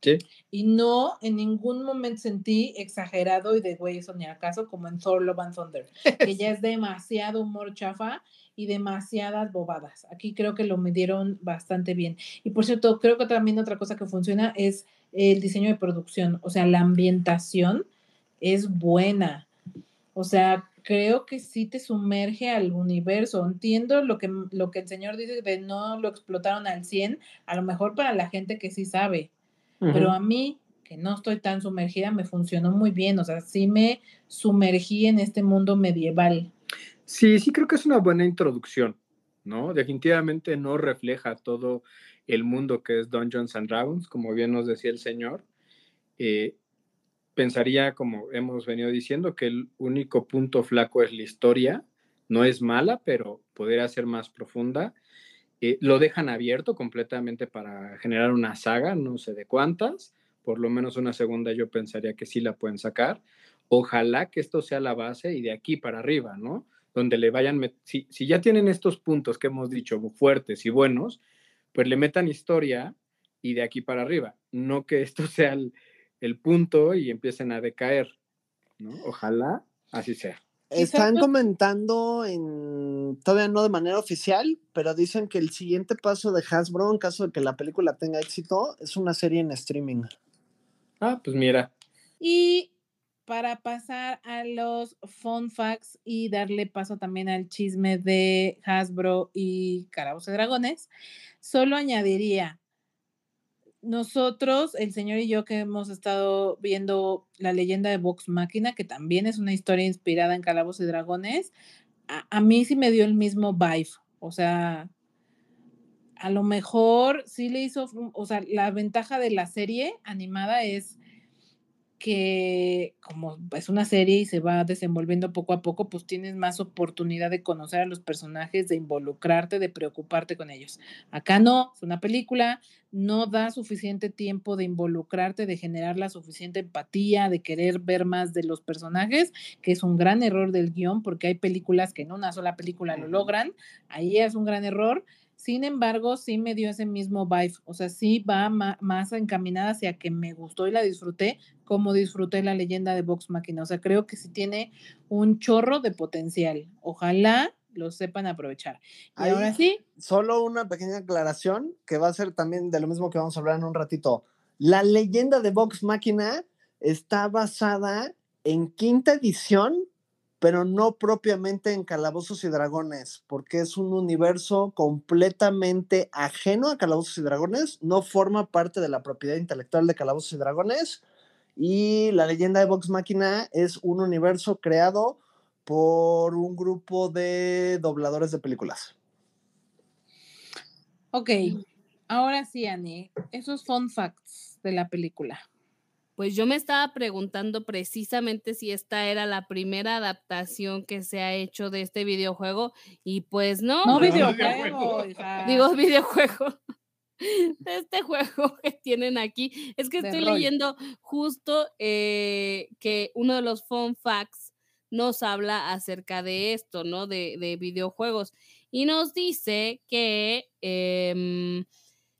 Sí. Y no en ningún momento sentí exagerado y de güey, eso ni acaso, como en Thor Love and Thunder, que <laughs> ya es demasiado humor chafa y demasiadas bobadas. Aquí creo que lo midieron bastante bien. Y por cierto, creo que también otra cosa que funciona es el diseño de producción, o sea, la ambientación es buena. O sea, creo que sí te sumerge al universo. Entiendo lo que, lo que el señor dice de no lo explotaron al 100, a lo mejor para la gente que sí sabe pero a mí, que no estoy tan sumergida, me funcionó muy bien, o sea, sí me sumergí en este mundo medieval. Sí, sí creo que es una buena introducción, ¿no? Definitivamente no refleja todo el mundo que es Dungeons and Dragons, como bien nos decía el señor. Eh, pensaría, como hemos venido diciendo, que el único punto flaco es la historia. No es mala, pero podría ser más profunda. Eh, lo dejan abierto completamente para generar una saga, no sé de cuántas, por lo menos una segunda yo pensaría que sí la pueden sacar. Ojalá que esto sea la base y de aquí para arriba, ¿no? Donde le vayan, si, si ya tienen estos puntos que hemos dicho fuertes y buenos, pues le metan historia y de aquí para arriba, no que <laughs> esto sea el, el punto y empiecen a decaer, ¿no? Ojalá así sea. Están Exacto. comentando en, todavía no de manera oficial, pero dicen que el siguiente paso de Hasbro, en caso de que la película tenga éxito, es una serie en streaming. Ah, pues mira, Y para pasar a los fun facts y darle paso también al chisme de Hasbro y Carabos y Dragones, solo añadiría, nosotros, el señor y yo que hemos estado viendo la leyenda de Vox Máquina, que también es una historia inspirada en Calabozos y Dragones, a, a mí sí me dio el mismo vibe. O sea, a lo mejor sí le hizo, o sea, la ventaja de la serie animada es que como es una serie y se va desenvolviendo poco a poco, pues tienes más oportunidad de conocer a los personajes, de involucrarte, de preocuparte con ellos. Acá no, es una película, no da suficiente tiempo de involucrarte, de generar la suficiente empatía, de querer ver más de los personajes, que es un gran error del guion, porque hay películas que en una sola película lo logran, ahí es un gran error. Sin embargo, sí me dio ese mismo vibe, o sea, sí va más encaminada hacia que me gustó y la disfruté, como disfruté la leyenda de Vox Machina. O sea, creo que sí tiene un chorro de potencial. Ojalá lo sepan aprovechar. Y Ahí- ahora sí, Solo una pequeña aclaración que va a ser también de lo mismo que vamos a hablar en un ratito. La leyenda de Vox Máquina está basada en quinta edición, pero no propiamente en Calabozos y Dragones, porque es un universo completamente ajeno a Calabozos y Dragones, no forma parte de la propiedad intelectual de Calabozos y Dragones, y la leyenda de Vox Máquina es un universo creado por un grupo de dobladores de películas. ok. Ahora sí, Annie, esos fun facts de la película. Pues yo me estaba preguntando precisamente si esta era la primera adaptación que se ha hecho de este videojuego y pues no. No, video- videojuego, hija. Digo videojuego. De este juego <laughs> que tienen aquí. Es que estoy leyendo justo eh, que uno de los fun facts nos habla acerca de esto, ¿no? De, de videojuegos. y nos dice que em,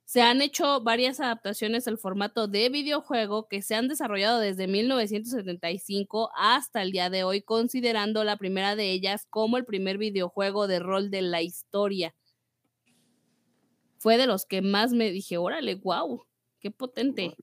se han hecho varias adaptaciones al formato de videojuego que se han desarrollado desde 1975 hasta el día de hoy, considerando la primera de ellas como el primer videojuego de rol de la historia. Fue de los que más me dije, órale, wow, qué potente.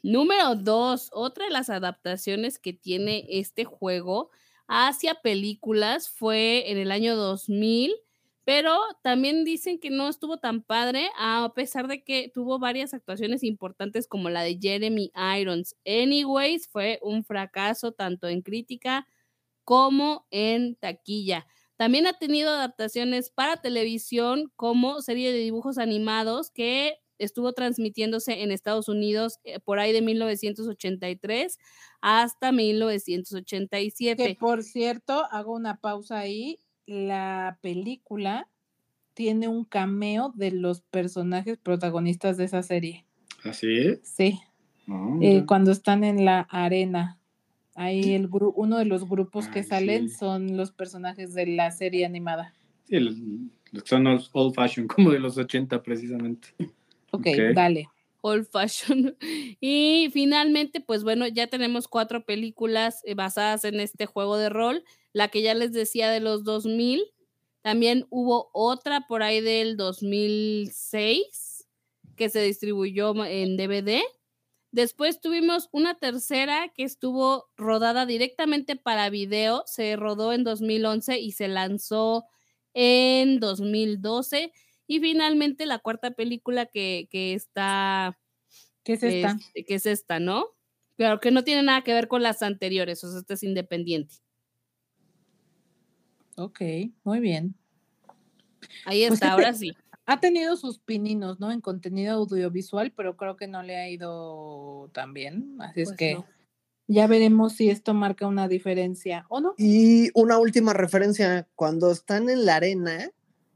Número dos, otra de las adaptaciones que tiene este juego hacia películas fue en el año 2000 pero también dicen que no estuvo tan padre, a pesar de que tuvo varias actuaciones importantes como la de Jeremy Irons. Anyways, fue un fracaso tanto en crítica como en taquilla. También ha tenido adaptaciones para televisión como serie de dibujos animados que estuvo transmitiéndose en Estados Unidos eh, por ahí de 1983 hasta 1987. Que por cierto, hago una pausa ahí la película tiene un cameo de los personajes protagonistas de esa serie. ¿Así? Sí. Oh, Eh, cuando están en la arena. Ahí el gru- uno de los grupos que salen sí. son los personajes de la serie animada. Sí, los, son old, old fashion, como de los 80 precisamente. Ok, Ok. dale. old fashion. <laughs> Y finalmente, pues bueno, ya tenemos cuatro películas eh, basadas en este juego de rol. La que ya les decía de los 2000. También hubo otra por ahí del 2006 que se distribuyó en DVD. Después tuvimos una tercera que estuvo rodada directamente para video. Se rodó en 2011 y se lanzó en 2012. Y finalmente la cuarta película que, que está, ¿Qué es esta? este, que es esta, ¿no? Pero que no tiene nada que ver con las anteriores, o sea, esta es independiente. Ok, muy bien. Ahí Pues, está, ¿qué te- ahora sí. Ha tenido sus pininos, ¿no? En contenido audiovisual, pero creo que no le ha ido tan bien. Así es Pues que no. ya veremos si esto marca una diferencia o no. Y una última referencia, cuando están en la arena,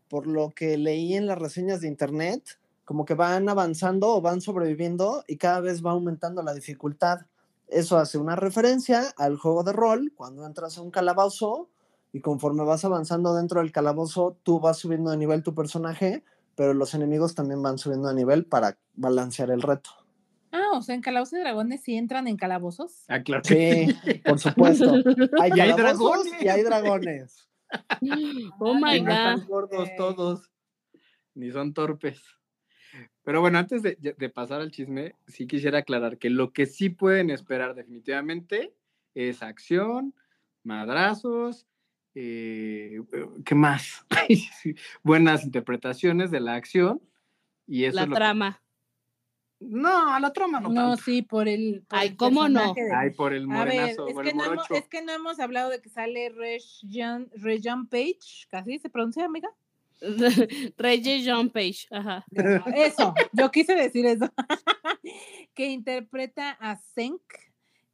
por lo que leí en las reseñas de internet, como que van avanzando o van sobreviviendo y cada vez va aumentando la dificultad. Eso hace una referencia al juego de rol, cuando entras a un calabozo y conforme vas avanzando dentro del calabozo, tú vas subiendo de nivel tu personaje, pero los enemigos también van subiendo de nivel para balancear el reto. Ah, o sea, en Calabozos y Dragones sí entran en calabozos. Ah, claro Sí, por supuesto. <laughs> Hay Y hay dragones. y hay dragones. <laughs> Oh my Y no están God. gordos Ok. todos, ni son torpes. Pero bueno, antes de, de pasar al chisme, sí quisiera aclarar que lo que sí pueden esperar definitivamente es acción, madrazos, eh, ¿qué más? <laughs> Buenas interpretaciones de la acción. Y eso La es lo que- trama. No, a la trama no. No, tanto. sí, por el. por Ay, el ¿cómo no? de- Ay, por el A ver, morenazo, es por que, el no hemos, es que no hemos hablado de que sale Regent, Regent Page, casi se pronuncia, amiga. <laughs> Reggie John Page. Ajá. Eso, yo quise decir eso. <laughs> que interpreta a Senk,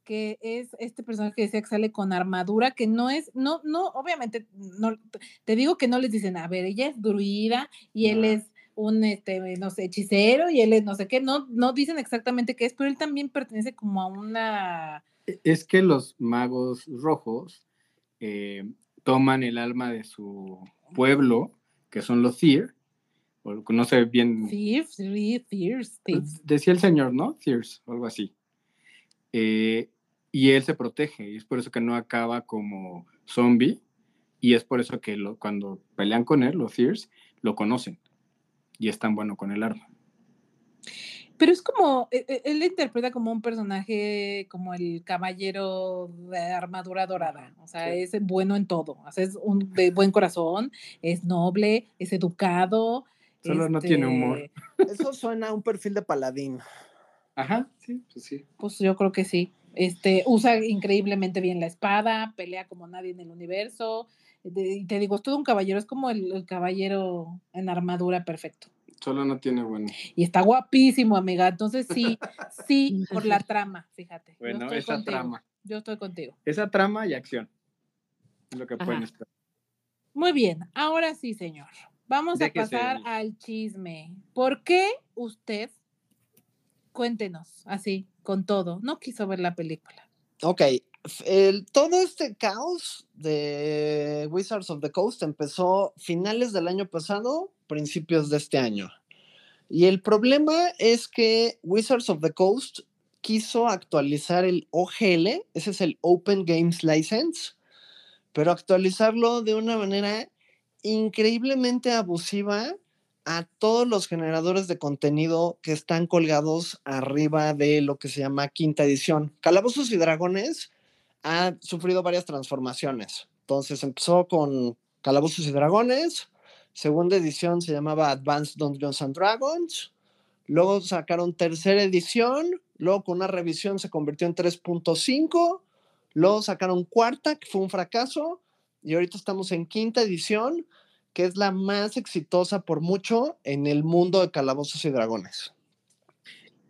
que es este personaje que decía que sale con armadura, que no es, no, no, obviamente, no, te digo que no les dicen, a ver, ella es druida y él es un, este, no sé, hechicero y él es no sé qué, no, no dicen exactamente qué es, pero él también pertenece como a una... Es que los magos rojos eh, toman el alma de su pueblo, que son los Thir, o no sé bien, fierce, fierce. pues, decía el señor, ¿no? O algo así. Eh, y él se protege, y es por eso que no acaba como zombie, y es por eso que lo- cuando pelean con él, los Thieves, lo conocen, y es tan bueno con el arma. Pero es como, e- e- él le interpreta como un personaje, como el caballero de armadura dorada. O sea, Sí. es bueno en todo. O sea, es un de buen corazón, es noble, es educado. Solo no tiene humor. este, Eso suena a un perfil de paladín. Ajá, sí, pues sí. Pues yo creo que sí. Este, usa increíblemente bien la espada, pelea como nadie en el universo. y te digo, es todo un caballero, es como el, el caballero en armadura perfecto. Solo no tiene bueno. Y está guapísimo, amiga. Entonces sí, sí, por la <laughs> trama, fíjate. Yo Bueno, estoy esa contigo. trama. Yo estoy contigo. Esa trama y acción. Es lo que pueden esperar. Muy bien, ahora sí, señor. Vamos ¿De a pasar al chisme. ¿Por qué usted, cuéntenos, así, con todo, no quiso ver la película? Ok, todo este caos de Wizards of the Coast empezó finales del año pasado, principios de este año. Y el problema es que Wizards of the Coast quiso actualizar el OGL, ese es el Open Games License, pero actualizarlo de una manera increíblemente abusiva a todos los generadores de contenido que están colgados arriba de lo que se llama quinta edición. Calabozos y Dragones ha sufrido varias transformaciones. Entonces empezó con Calabozos y Dragones, segunda edición se llamaba Advanced Dungeons and Dragons, luego sacaron tercera edición, luego con una revisión se convirtió en 3.5, luego sacaron cuarta, que fue un fracaso, y ahorita estamos en quinta edición, que es la más exitosa por mucho en el mundo de Calabozos y Dragones.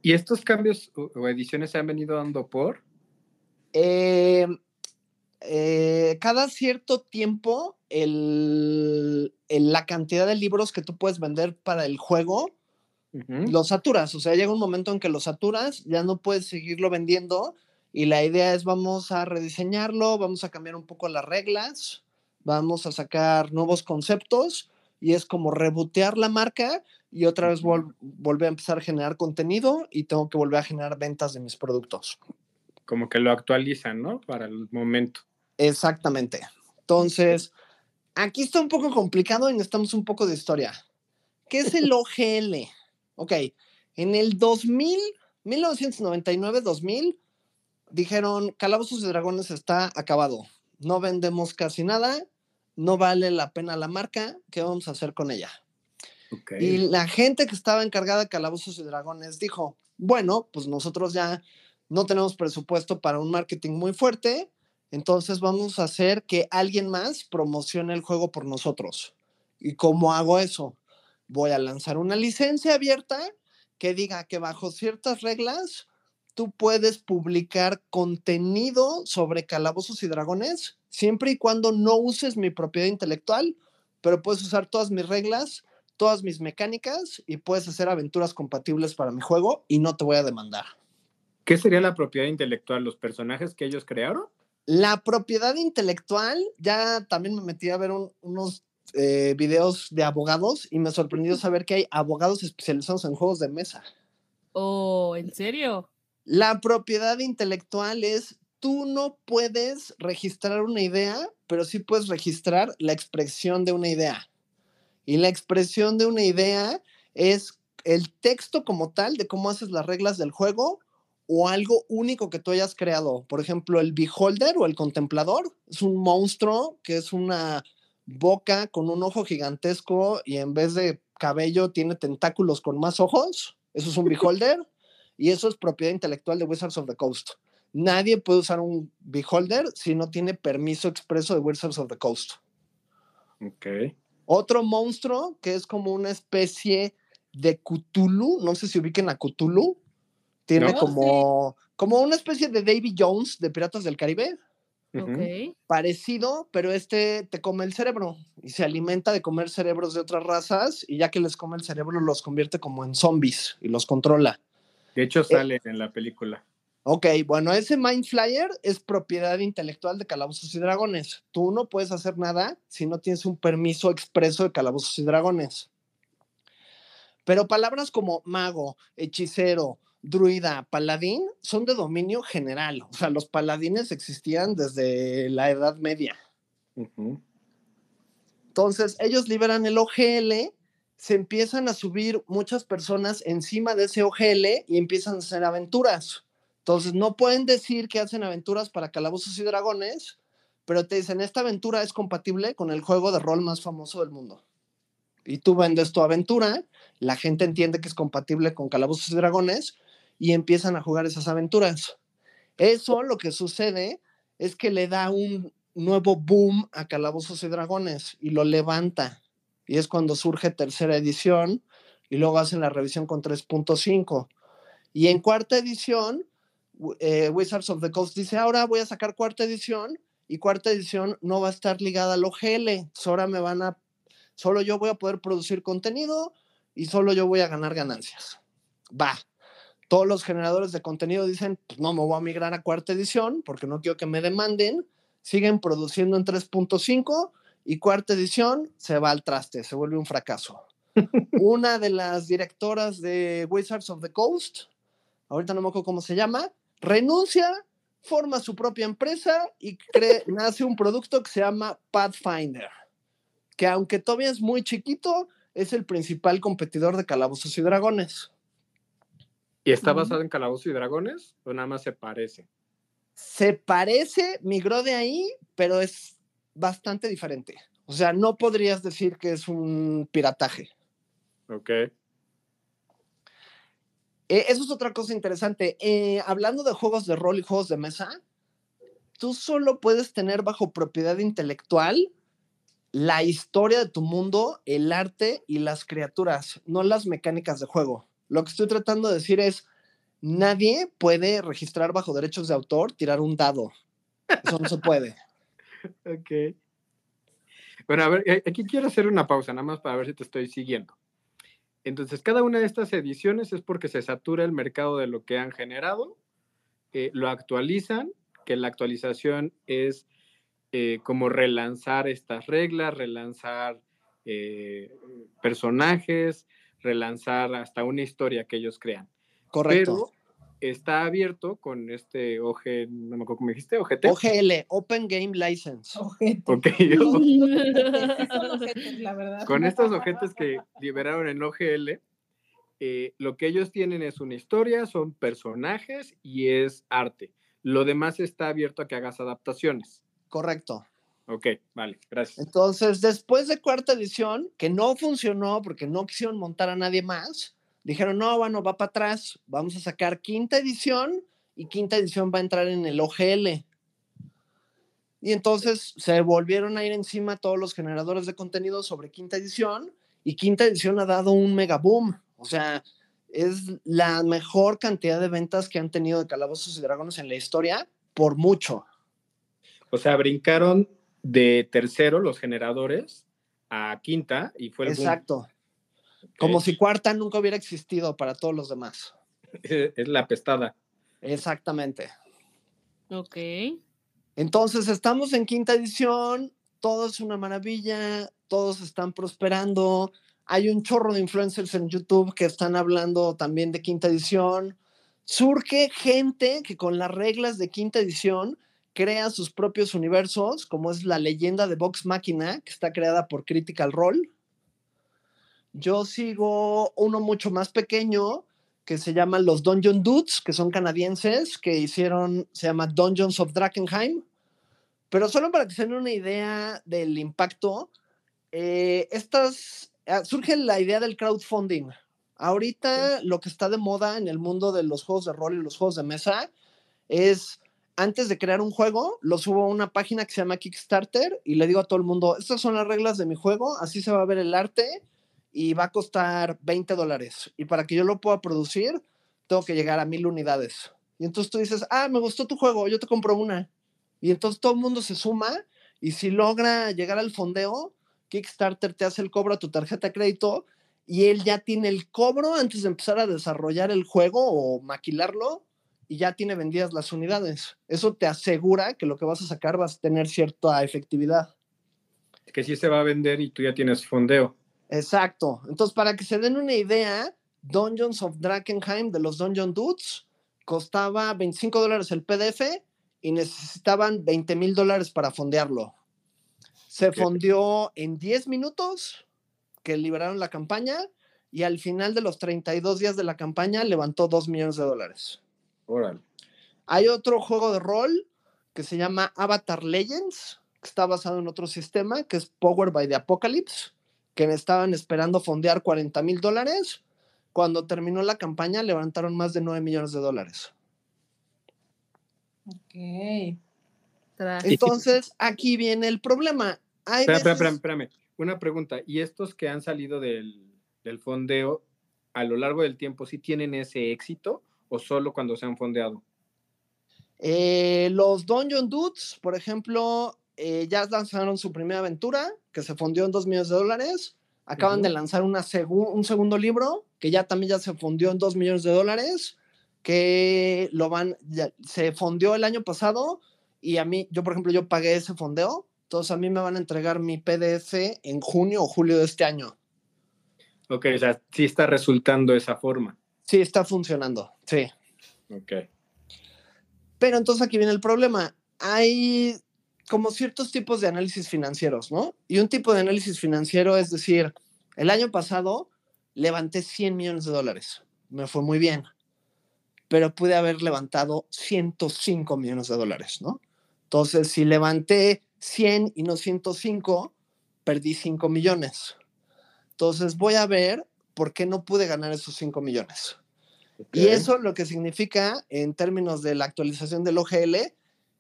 ¿Y estos cambios o, ediciones se han venido dando por? Eh, eh, cada cierto tiempo, el, el- la cantidad de libros que tú puedes vender para el juego los saturas. O sea, llega un momento en que los saturas, ya no puedes seguirlo vendiendo. Y la idea es vamos a rediseñarlo, vamos a cambiar un poco las reglas, vamos a sacar nuevos conceptos y es como rebotear la marca y otra vez vol- volver a empezar a generar contenido y tengo que volver a generar ventas de mis productos. Como que lo actualizan, ¿no? Para el momento. Exactamente. Entonces, aquí está un poco complicado y necesitamos un poco de historia. ¿Qué es el OGL? Ok, en el 2000, 1999-2000, dijeron, Calabozos y Dragones está acabado. No vendemos casi nada, no vale la pena la marca, ¿qué vamos a hacer con ella? Y la gente que estaba encargada de Calabozos y Dragones dijo, bueno, pues nosotros ya no tenemos presupuesto para un marketing muy fuerte, entonces vamos a hacer que alguien más promocione el juego por nosotros. ¿Y cómo hago eso? Voy a lanzar una licencia abierta que diga que bajo ciertas reglas tú puedes publicar contenido sobre Calabozos y Dragones siempre y cuando no uses mi propiedad intelectual, pero puedes usar todas mis reglas todas mis mecánicas y puedes hacer aventuras compatibles para mi juego y no te voy a demandar. ¿Qué sería la propiedad intelectual? ¿Los personajes que ellos crearon? La propiedad intelectual, ya también me metí a ver un- unos eh, videos de abogados y me sorprendió saber que hay abogados especializados en juegos de mesa. Oh, ¿en serio? La propiedad intelectual es, tú no puedes registrar una idea, pero sí puedes registrar la expresión de una idea. Y la expresión de una idea es el texto como tal de cómo haces las reglas del juego o algo único que tú hayas creado. Por ejemplo, el beholder o el contemplador es un monstruo que es una boca con un ojo gigantesco y en vez de cabello tiene tentáculos con más ojos. Eso es un <laughs> beholder y eso es propiedad intelectual de Wizards of the Coast. Nadie puede usar un beholder si no tiene permiso expreso de Wizards of the Coast. Ok. Otro monstruo que es como una especie de Cthulhu, no sé si ubiquen a Cthulhu, tiene No. como, como una especie de Davy Jones de Piratas del Caribe, Ujú. Ok. parecido, pero este te come el cerebro y se alimenta de comer cerebros de otras razas y ya que les come el cerebro los convierte como en zombies y los controla. De hecho, sale en la película. Ok, bueno, ese Mind Flyer es propiedad intelectual de Calabozos y Dragones. Tú no puedes hacer nada si no tienes un permiso expreso de Calabozos y Dragones. Pero palabras como mago, hechicero, druida, paladín son de dominio general. O sea, los paladines existían desde la Edad Media. Entonces, ellos liberan el OGL, se empiezan a subir muchas personas encima de ese OGL y empiezan a hacer aventuras. Entonces, no pueden decir que hacen aventuras para calabozos y dragones, pero te dicen, esta aventura es compatible con el juego de rol más famoso del mundo. Y tú vendes tu aventura, la gente entiende que es compatible con calabozos y dragones y empiezan a jugar esas aventuras. Eso lo que sucede es que le da un nuevo boom a Calabozos y Dragones y lo levanta. Y es cuando surge tercera edición y luego hacen la revisión con 3.5. Y en cuarta edición, eh, Wizards of the Coast dice, ahora voy a sacar cuarta edición y cuarta edición no va a estar ligada al OGL. Ahora me van a, solo yo voy a poder producir contenido y solo yo voy a ganar ganancias. Va. todos los generadores de contenido dicen, pues no me voy a migrar a cuarta edición porque no quiero que me demanden, siguen produciendo en 3.5 y cuarta edición se va al traste, se vuelve un fracaso. <laughs> Una de las directoras de Wizards of the Coast, ahorita no me acuerdo cómo se llama, renuncia, forma su propia empresa y cree, <laughs> nace un producto que se llama Pathfinder, que aunque todavía es muy chiquito, es el principal competidor de Calabozos y Dragones. ¿Y está basado en Calabozos y Dragones o nada más se parece? Se parece, migró de ahí, pero es bastante diferente. O sea, no podrías decir que es un pirataje. Ok. Eh, eso es otra cosa interesante. Eh, hablando de juegos de rol y juegos de mesa, tú solo puedes tener bajo propiedad intelectual la historia de tu mundo, el arte y las criaturas, no las mecánicas de juego. Lo que estoy tratando de decir es, nadie puede registrar bajo derechos de autor, tirar un dado. Eso no se puede. <laughs> Ok. Bueno, a ver, eh, aquí quiero hacer una pausa, nada más para ver si te estoy siguiendo. Entonces, cada una de estas ediciones es porque se satura el mercado de lo que han generado, eh, lo actualizan, que la actualización es eh, como relanzar estas reglas, relanzar eh, personajes, relanzar hasta una historia que ellos crean. Correcto. Está abierto con este OG, no me acuerdo cómo dijiste, OGT. OGL, Open Game License. Ojete. Ok, <laughs> Sí son ojetes, la verdad. con estos objetos que liberaron en OGL, eh, lo que ellos tienen es una historia, son personajes y es arte. Lo demás está abierto a que hagas adaptaciones. Correcto. Ok, vale, gracias. Entonces, después de cuarta edición, que no funcionó porque no quisieron montar a nadie más, dijeron, no, bueno, va para atrás, vamos a sacar quinta edición y quinta edición va a entrar en el OGL. Y entonces se volvieron a ir encima todos los generadores de contenido sobre quinta edición y quinta edición ha dado un mega boom. O sea, es la mejor cantidad de ventas que han tenido de Calabozos y Dragones en la historia por mucho. O sea, brincaron de tercero los generadores a quinta y fue el boom. Como si cuarta nunca hubiera existido para todos los demás. Es la pestada. Exactamente. Ok. Entonces, estamos en quinta edición, todo es una maravilla, todos están prosperando. Hay un chorro de influencers en YouTube que están hablando también de quinta edición. Surge gente que con las reglas de quinta edición crea sus propios universos, como es la leyenda de Vox Machina, que está creada por Critical Role. Yo sigo uno mucho más pequeño que se llaman los Dungeon Dudes, que son canadienses, que hicieron, se llama Dungeons of Drakensheim. Pero solo para que se den una idea del impacto, eh, estas, ah, surge la idea del crowdfunding. Ahorita lo que está de moda en el mundo de los juegos de rol y los juegos de mesa es, antes de crear un juego, lo subo a una página que se llama Kickstarter y le digo a todo el mundo, estas son las reglas de mi juego, así se va a ver el arte y va a costar 20 dólares. Y para que yo lo pueda producir, tengo que llegar a mil unidades. Y entonces tú dices, ah, me gustó tu juego, yo te compro una. Y entonces todo el mundo se suma y si logra llegar al fondeo, Kickstarter te hace el cobro a tu tarjeta de crédito y él ya tiene el cobro antes de empezar a desarrollar el juego o maquilarlo y ya tiene vendidas las unidades. Eso te asegura que lo que vas a sacar vas a tener cierta efectividad. Que sí se va a vender y tú ya tienes fondeo. Exacto. Entonces, para que se den una idea, Dungeons of Drakensheim de los Dungeon Dudes costaba 25 dólares el PDF y necesitaban 20 mil dólares para fondearlo. Se Ok. fondeó en 10 minutos que liberaron la campaña y al final de los 32 días de la campaña levantó 2 millones de dólares. Órale. Hay otro juego de rol que se llama Avatar Legends, que está basado en otro sistema, que es Power by the Apocalypse, que estaban esperando fondear 40 mil dólares. Cuando terminó la campaña, levantaron más de 9 millones de dólares. Ok. Tras. Entonces, aquí viene el problema. Hay Espera, espera, veces- espérame, espérame. Una pregunta. ¿Y estos que han salido del, del fondeo a lo largo del tiempo sí tienen ese éxito o solo cuando se han fondeado? Eh, los Dungeon Dudes, por ejemplo, eh, ya lanzaron su primera aventura, que se fundió en 2 millones de dólares. Acaban de lanzar una segu- un segundo libro, que ya también ya se fundió en 2 millones de dólares. que lo van, ya- se fondeó el año pasado y a mí, yo por ejemplo, yo pagué ese fondeo, entonces a mí me van a entregar mi PDF en junio o julio de este año. Ok, o sea, sí está resultando esa forma. Sí, está funcionando, sí. Ok. Pero entonces aquí viene el problema. Hay como ciertos tipos de análisis financieros, ¿no? Y un tipo de análisis financiero es decir, el año pasado levanté 100 millones de dólares. Me fue muy bien. Pero pude haber levantado 105 millones de dólares, ¿no? Entonces, si levanté 100 y no 105, perdí 5 millones. Entonces, voy a ver por qué no pude ganar esos 5 millones. Y ok. eso lo que significa en términos de la actualización del OGL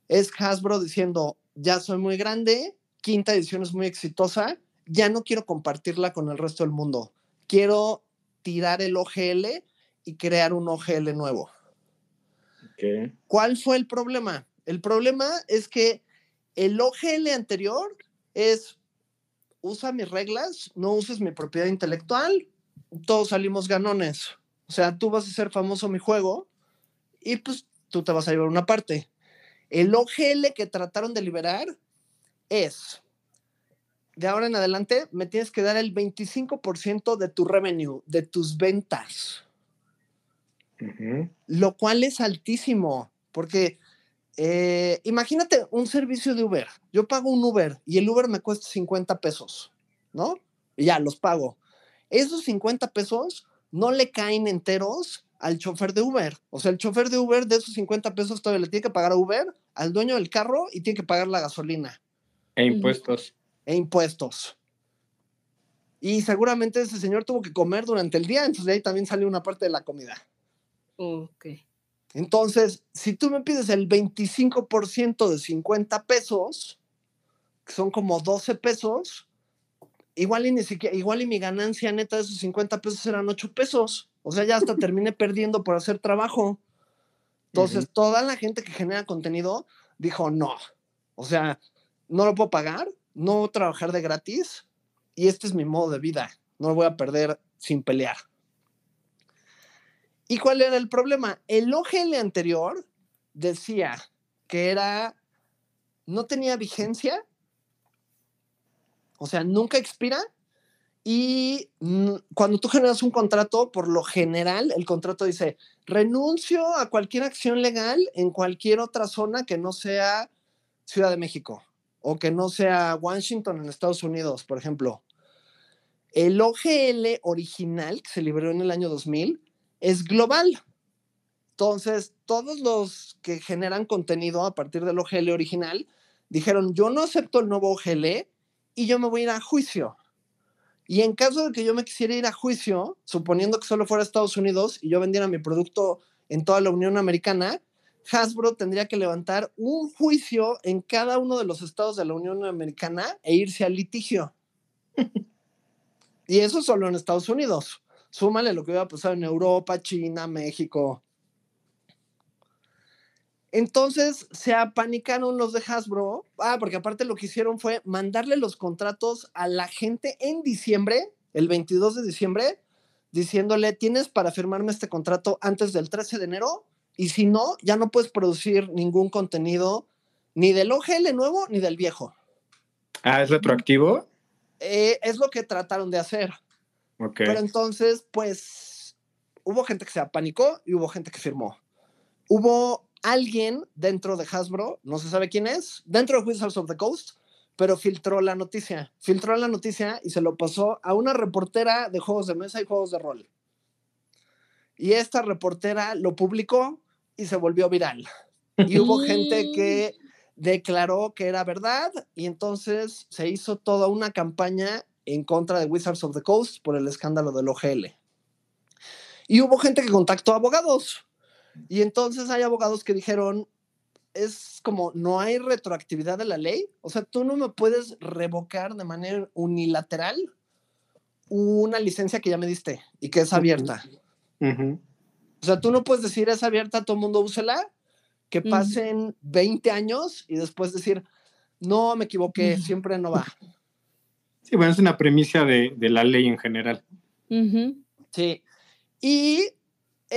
es Hasbro diciendo, ya soy muy grande, quinta edición es muy exitosa, ya no quiero compartirla con el resto del mundo. Quiero tirar el OGL y crear un OGL nuevo. Ok. ¿Cuál fue el problema? El problema es que el OGL anterior es usa mis reglas, no uses mi propiedad intelectual, todos salimos ganones. O sea, tú vas a ser famoso mi juego y pues tú te vas a llevar una parte. El OGL que trataron de liberar es, de ahora en adelante, me tienes que dar el 25% de tu revenue, de tus ventas lo cual es altísimo, porque eh, imagínate un servicio de Uber. Yo pago un Uber y el Uber me cuesta 50 pesos, ¿no? Y ya, los pago. Esos 50 pesos no le caen enteros al chofer de Uber. O sea, el chofer de Uber de esos 50 pesos todavía le tiene que pagar a Uber, al dueño del carro y tiene que pagar la gasolina E impuestos. e impuestos. Y seguramente ese señor tuvo que comer durante el día, entonces de ahí también salió una parte de la comida. Ok. Entonces, si tú me pides el 25% de 50 pesos, que son como 12 pesos, igual y, ni siquiera, igual y mi ganancia neta de esos 50 pesos eran 8 pesos. O sea, ya hasta terminé perdiendo por hacer trabajo. Entonces, toda la gente que genera contenido dijo, no, o sea, no lo puedo pagar, no voy a trabajar de gratis y este es mi modo de vida, no lo voy a perder sin pelear. ¿Y cuál era el problema? El OGL anterior decía que era, no tenía vigencia, o sea, nunca expira. Y mm, cuando tú generas un contrato, por lo general, el contrato dice, renuncio a cualquier acción legal en cualquier otra zona que no sea Ciudad de México o que no sea Washington en Estados Unidos, por ejemplo. El OGL original, que se liberó en el año 2000, es global. Entonces, todos los que generan contenido a partir del OGL original dijeron, yo no acepto el nuevo OGL y yo me voy a ir a juicio. Y en caso de que yo me quisiera ir a juicio, suponiendo que solo fuera Estados Unidos y yo vendiera mi producto en toda la Unión Americana, Hasbro tendría que levantar un juicio en cada uno de los estados de la Unión Americana e irse al litigio. <laughs> y eso solo en Estados Unidos. Súmale lo que hubiera pasado en Europa, China, México. Entonces se apanicaron los de Hasbro. Ah, porque aparte lo que hicieron fue mandarle los contratos a la gente en diciembre, el 22 de diciembre, diciéndole, tienes para firmarme este contrato antes del 13 de enero y si no, ya no puedes producir ningún contenido ni del OGL nuevo ni del viejo. Ah, ¿es retroactivo? Eh, es lo que trataron de hacer. Ok. Pero entonces, pues, hubo gente que se apanicó y hubo gente que firmó. Hubo alguien dentro de Hasbro, no se sabe quién es, dentro de Wizards of the Coast, pero filtró la noticia. Filtró la noticia y se lo pasó a una reportera de juegos de mesa y juegos de rol. Y esta reportera lo publicó y se volvió viral. Y hubo gente <laughs> que declaró que era verdad y entonces se hizo toda una campaña en contra de Wizards of the Coast por el escándalo del OGL. Y hubo gente que contactó a abogados. Y entonces hay abogados que dijeron, es como, no hay retroactividad de la ley. O sea, tú no me puedes revocar de manera unilateral una licencia que ya me diste y que es abierta. Ujú. O sea, tú no puedes decir es abierta, todo el mundo úsela, que pasen 20 años y después decir, no, me equivoqué, siempre no va. Sí, bueno, es una premisa de, de la ley en general. Sí. Y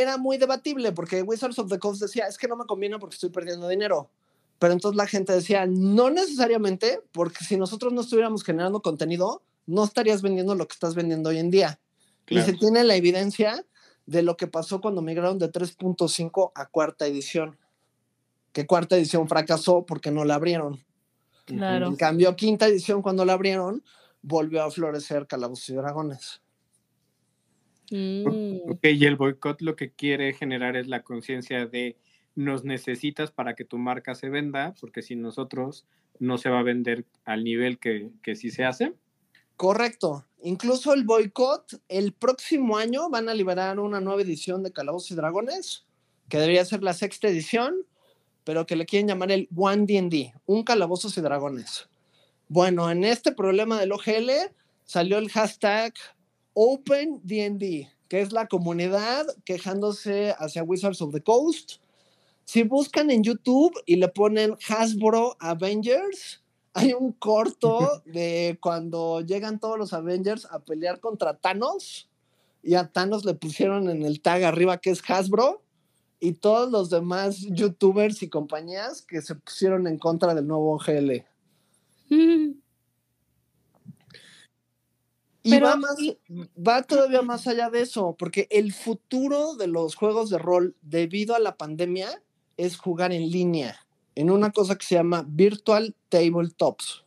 era muy debatible porque Wizards of the Coast decía, es que no me conviene porque estoy perdiendo dinero. Pero entonces la gente decía, no necesariamente, porque si nosotros no estuviéramos generando contenido, no estarías vendiendo lo que estás vendiendo hoy en día. Y se tiene la evidencia de lo que pasó cuando migraron de 3.5 a cuarta edición. Que cuarta edición fracasó porque no la abrieron. Claro. En cambio, quinta edición, cuando la abrieron, volvió a florecer Calabozos y Dragones. Mm. Ok, y el boicot lo que quiere generar es la conciencia de nos necesitas para que tu marca se venda, porque sin nosotros no se va a vender al nivel que, que sí se hace. Correcto. Incluso el boicot, el próximo año van a liberar una nueva edición de Calabozos y Dragones, que debería ser la sexta edición, pero que le quieren llamar el One D&D, un Calabozos y Dragones. Bueno, en este problema del OGL salió el hashtag OpenDND, que es la comunidad quejándose hacia Wizards of the Coast. Si buscan en YouTube y le ponen Hasbro Avengers, hay un corto <laughs> de cuando llegan todos los Avengers a pelear contra Thanos y a Thanos le pusieron en el tag arriba que es Hasbro y todos los demás youtubers y compañías que se pusieron en contra del nuevo OGL. <laughs> Y Pero, va, más, va todavía <clears throat> más allá de eso, porque el futuro de los juegos de rol debido a la pandemia es jugar en línea, en una cosa que se llama Virtual Tabletops.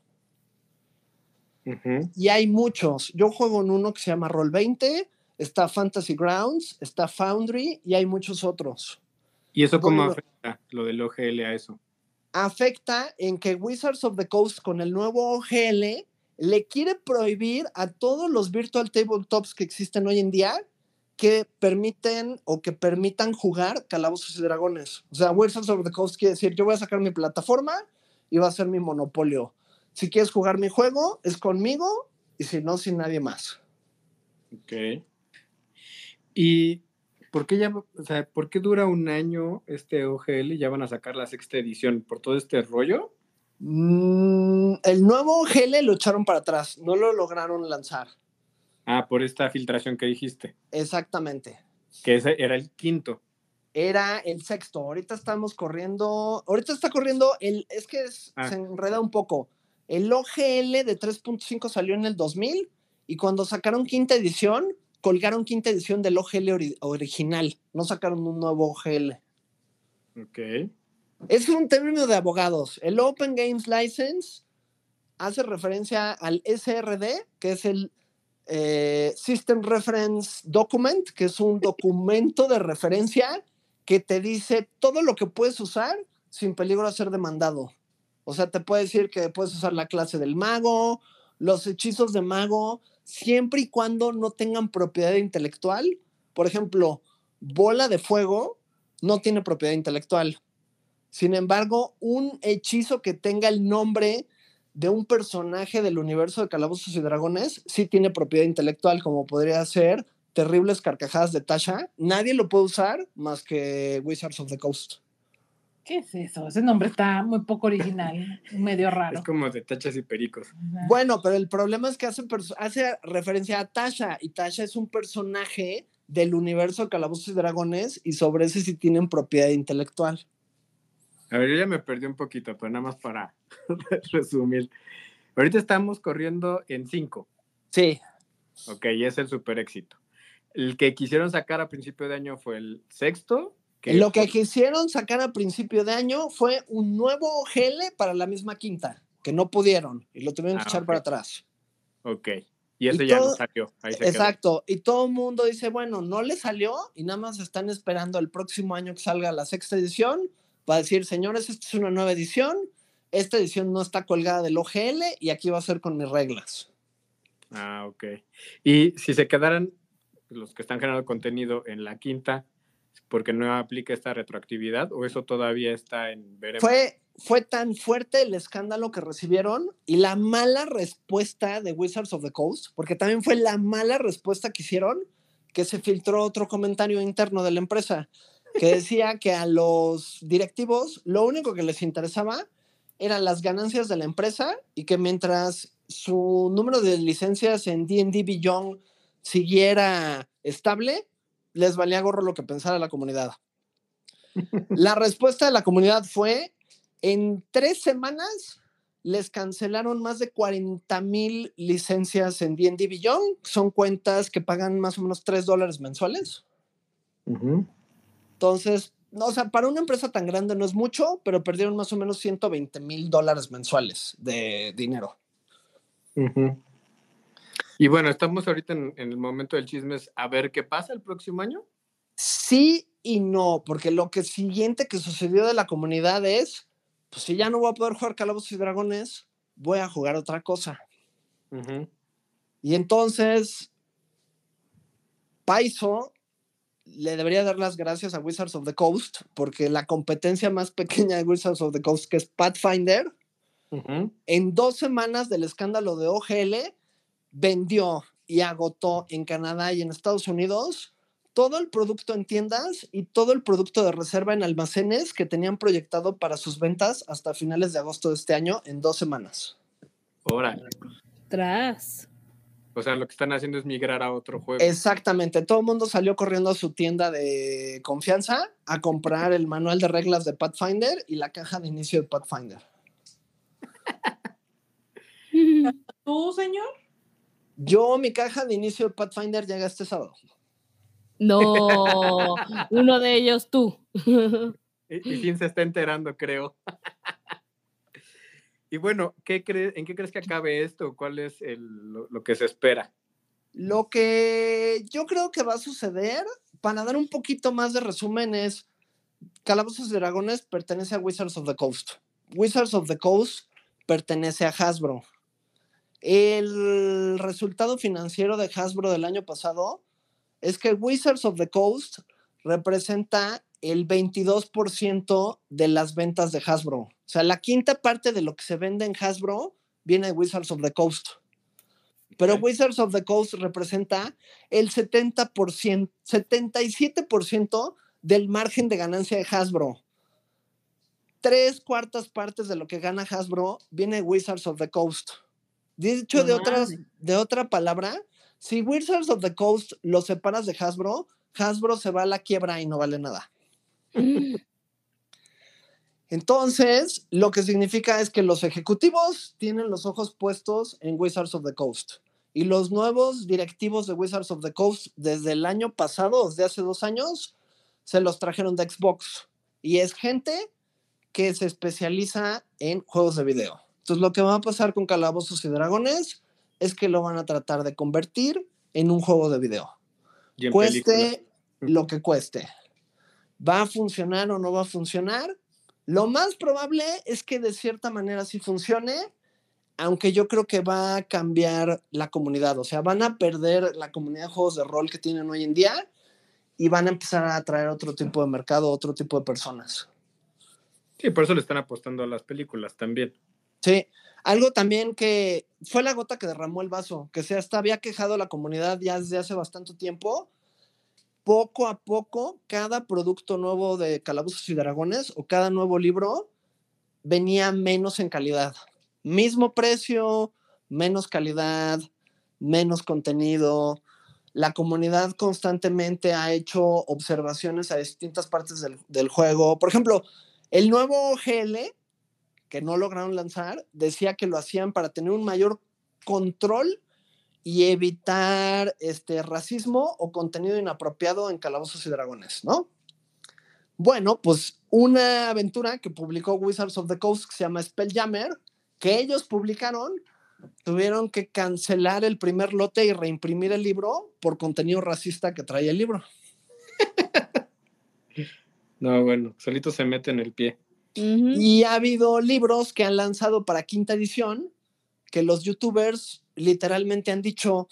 Ujú. Y hay muchos. Yo juego en uno que se llama Roll20, está Fantasy Grounds, está Foundry y hay muchos otros. ¿Y eso cómo Bueno. afecta lo del OGL a eso? afecta en que Wizards of the Coast con el nuevo OGL le quiere prohibir a todos los virtual tabletops que existen hoy en día que permiten o que permitan jugar calabozos y dragones. O sea, Wizards of the Coast quiere decir, yo voy a sacar mi plataforma y va a ser mi monopolio. Si quieres jugar mi juego, es conmigo y si no, sin nadie más. Ok. ¿Y por qué, ya, o sea, por qué dura un año este OGL y ya van a sacar la sexta edición? ¿Por todo este rollo? Mm, el nuevo OGL lo echaron para atrás, no lo lograron lanzar. Ah, por esta filtración que dijiste, Exactamente. que ese era el quinto. era el sexto. Ahorita estamos corriendo, ahorita está corriendo el, es que es- Ah. se enreda un poco. El OGL de 3.5 salió en el 2000 y cuando sacaron quinta edición, colgaron quinta edición del OGL ori- original, no sacaron un nuevo OGL. Ok. Es un término de abogados. El Open Games License hace referencia al SRD, que es el eh, System Reference Document, que es un documento de referencia que te dice todo lo que puedes usar sin peligro de ser demandado. O sea, te puede decir que puedes usar la clase del mago, los hechizos de mago, siempre y cuando no tengan propiedad intelectual. Por ejemplo, bola de fuego no tiene propiedad intelectual. Sin embargo, un hechizo que tenga el nombre de un personaje del universo de Calabozos y Dragones sí tiene propiedad intelectual, como podría ser Terribles Carcajadas de Tasha. Nadie lo puede usar más que Wizards of the Coast. ¿Qué es eso? Ese nombre está muy poco original, <laughs> medio raro. Es como de tachas y pericos. Ajá. Bueno, pero el problema es que hace, hace referencia a Tasha y Tasha es un personaje del universo de Calabozos y Dragones y sobre ese sí tienen propiedad intelectual. A ver, yo ya me perdí un poquito, pero nada más para <laughs> resumir. Ahorita estamos corriendo en cinco. Sí, Ok, y es el super éxito. El que quisieron sacar a principio de año fue el sexto. lo que quisieron sacar a principio de año fue un nuevo GL para la misma quinta, que no pudieron y lo tuvieron que Ah, echar ok. para atrás. Ok. Y eso Y ya no todo- salió. Ahí se quedó. Exacto, y todo el mundo dice, bueno, no le salió y nada más están esperando el próximo año que salga la sexta edición para decir, señores, esta es una nueva edición, esta edición no está colgada del OGL y aquí va a ser con mis reglas. Ah, ok. Y si se quedaran los que están generando contenido en la quinta, porque no aplica esta retroactividad, o eso todavía está en veremos. Fue, fue tan fuerte el escándalo que recibieron y la mala respuesta de Wizards of the Coast, porque también fue la mala respuesta que hicieron, que se filtró otro comentario interno de la empresa, que decía que a los directivos lo único que les interesaba eran las ganancias de la empresa y que mientras su número de licencias en D&D Beyond siguiera estable, les valía gorro lo que pensara la comunidad. La respuesta de la comunidad fue, en tres semanas les cancelaron más de 40 mil licencias en D&D Beyond. Son cuentas que pagan más o menos 3 dólares mensuales. Entonces, no, o sea, para una empresa tan grande no es mucho, pero perdieron más o menos 120 mil dólares mensuales de dinero. Y bueno, estamos ahorita en, en el momento del chisme, es a ver qué pasa el próximo año. Sí y no, porque lo que siguiente que sucedió de la comunidad es, pues si ya no voy a poder jugar Calabozos y Dragones, voy a jugar otra cosa. Y entonces, Paizo le debería dar las gracias a Wizards of the Coast, porque la competencia más pequeña de Wizards of the Coast, que es Pathfinder, en dos semanas del escándalo de OGL, vendió y agotó en Canadá y en Estados Unidos todo el producto en tiendas y todo el producto de reserva en almacenes que tenían proyectado para sus ventas hasta finales de agosto de este año en dos semanas. Órale. Tras. O sea, lo que están haciendo es migrar a otro juego. Exactamente, todo el mundo salió corriendo a su tienda de confianza a comprar el manual de reglas de Pathfinder y la caja de inicio de Pathfinder. <laughs> ¿Tú, señor? Yo, mi caja de inicio de Pathfinder llega este sábado. No, <laughs> uno de ellos tú. Y, y Finn se está enterando, creo. <laughs> y bueno, ¿qué ¿en qué crees que acabe esto? ¿Cuál es el, lo, lo que se espera? Lo que yo creo que va a suceder, para dar un poquito más de resumen, es Calabozos y Dragones pertenece a Wizards of the Coast. Wizards of the Coast pertenece a Hasbro. El resultado financiero de Hasbro del año pasado es que Wizards of the Coast representa el 22% de las ventas de Hasbro. O sea, la quinta parte de lo que se vende en Hasbro viene de Wizards of the Coast. Pero. Wizards of the Coast representa el 70%, 77% del margen de ganancia de Hasbro. Tres cuartas partes de lo que gana Hasbro viene de Wizards of the Coast. Dicho No de, otras, de otra palabra, si Wizards of the Coast lo separas de Hasbro, Hasbro se va a la quiebra y no vale nada. Entonces, lo que significa es que los ejecutivos tienen los ojos puestos en Wizards of the Coast. Y los nuevos directivos de Wizards of the Coast desde el año pasado, desde hace dos años, se los trajeron de Xbox. Y es gente que se especializa en juegos de video. Entonces, lo que va a pasar con Calabozos y Dragones es que lo van a tratar de convertir en un juego de video. Y. Cueste lo que cueste. ¿Va a funcionar o no va a funcionar? Lo más probable es que de cierta manera sí funcione, aunque yo creo que va a cambiar la comunidad. O sea, van a perder la comunidad de juegos de rol que tienen hoy en día y van a empezar a atraer otro tipo de mercado, otro tipo de personas. Sí, por eso le están apostando a las películas también. Sí, algo también que fue la gota que derramó el vaso, que se hasta había quejado la comunidad ya desde hace bastante tiempo. Poco a poco, cada producto nuevo de Calabozos y Dragones o cada nuevo libro venía menos en calidad. Mismo precio, menos calidad, menos contenido. La comunidad constantemente ha hecho observaciones a distintas partes del, del juego. Por ejemplo, el nuevo GL, que no lograron lanzar, decía que lo hacían para tener un mayor control y evitar este racismo o contenido inapropiado en Calabozos y Dragones, ¿no? Bueno, pues una aventura que publicó Wizards of the Coast que se llama Spelljammer, que ellos publicaron, tuvieron que cancelar el primer lote y reimprimir el libro por contenido racista que traía el libro. <laughs> No, bueno, solito se mete en el pie. Y ha habido libros que han lanzado para quinta edición que los youtubers literalmente han dicho,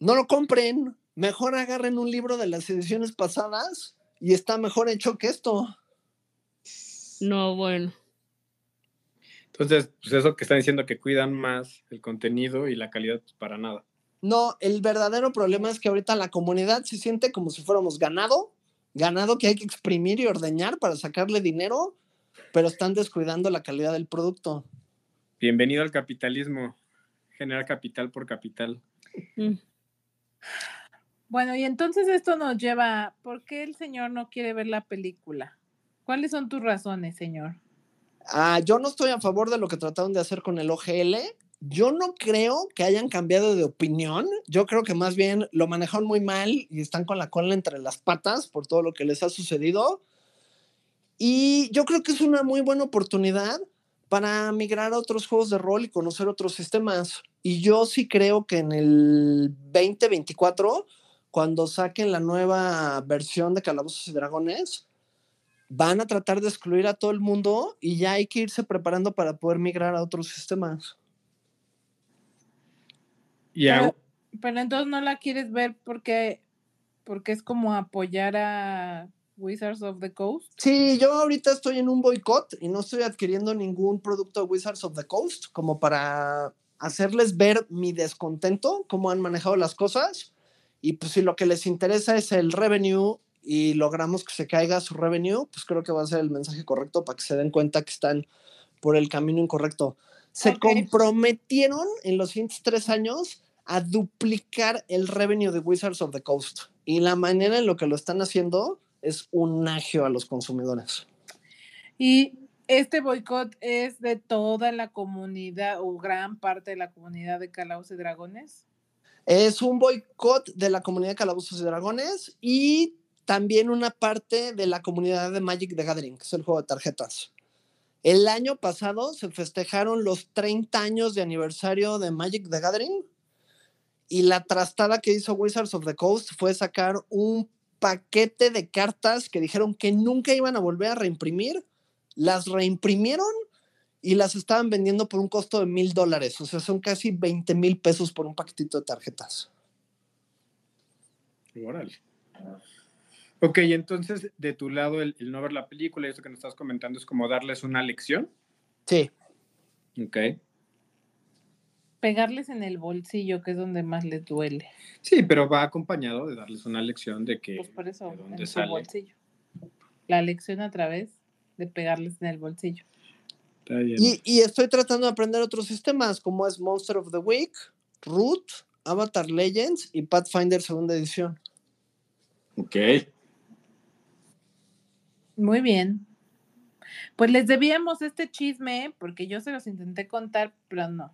no lo compren, mejor agarren un libro de las ediciones pasadas y está mejor hecho que esto. No, bueno. Entonces, pues eso que están diciendo que cuidan más el contenido y la calidad, pues para nada. No, el verdadero problema es que ahorita la comunidad se siente como si fuéramos ganado, ganado que hay que exprimir y ordeñar para sacarle dinero, pero están descuidando la calidad del producto. Bienvenido al capitalismo. Generar capital por capital. Mm. Bueno, y entonces esto nos lleva, ¿por qué el señor no quiere ver la película? ¿Cuáles son tus razones, señor? Ah, yo no estoy a favor de lo que trataron de hacer con el OGL. Yo no creo que hayan cambiado de opinión. Yo creo que más bien lo manejaron muy mal y están con la cola entre las patas por todo lo que les ha sucedido. Y yo creo que es una muy buena oportunidad para migrar a otros juegos de rol y conocer otros sistemas. Y yo sí creo que en el 2024, cuando saquen la nueva versión de Calabozos y Dragones, van a tratar de excluir a todo el mundo y ya hay que irse preparando para poder migrar a otros sistemas. Y Pero, pero entonces no la quieres ver porque, porque es como apoyar a Wizards of the Coast. Sí, yo ahorita estoy en un boicot y no estoy adquiriendo ningún producto de Wizards of the Coast como para hacerles ver mi descontento, cómo han manejado las cosas. Y pues si lo que les interesa es el revenue y logramos que se caiga su revenue, pues creo que va a ser el mensaje correcto para que se den cuenta que están por el camino incorrecto. Se Ok. comprometieron en los siguientes tres años a duplicar el revenue de Wizards of the Coast. Y la manera en lo que lo están haciendo es un agio a los consumidores. Y este boicot es de toda la comunidad o gran parte de la comunidad de Calabozos y Dragones. Es un boicot de la comunidad de Calabozos y Dragones y también una parte de la comunidad de Magic the Gathering, que es el juego de tarjetas. El año pasado se festejaron los 30 años de aniversario de Magic the Gathering y la trastada que hizo Wizards of the Coast fue sacar un paquete de cartas que dijeron que nunca iban a volver a reimprimir, las reimprimieron y las estaban vendiendo por un costo de mil dólares, o sea, son casi 20 mil pesos por un paquetito de tarjetas. Órale. Ok, entonces de tu lado el, el no ver la película y eso que nos estás comentando es como darles una lección. Sí, Ok. Pegarles en el bolsillo, que es donde más les duele. Sí, pero va acompañado de darles una lección de que Pues por eso, en su sale. bolsillo. La lección a través de pegarles en el bolsillo. Está bien. y, y estoy tratando de aprender otros sistemas como es Monster of the Week, Root, Avatar Legends y Pathfinder segunda edición. Ok. Muy bien. Pues les debíamos este chisme porque yo se los intenté contar, pero no.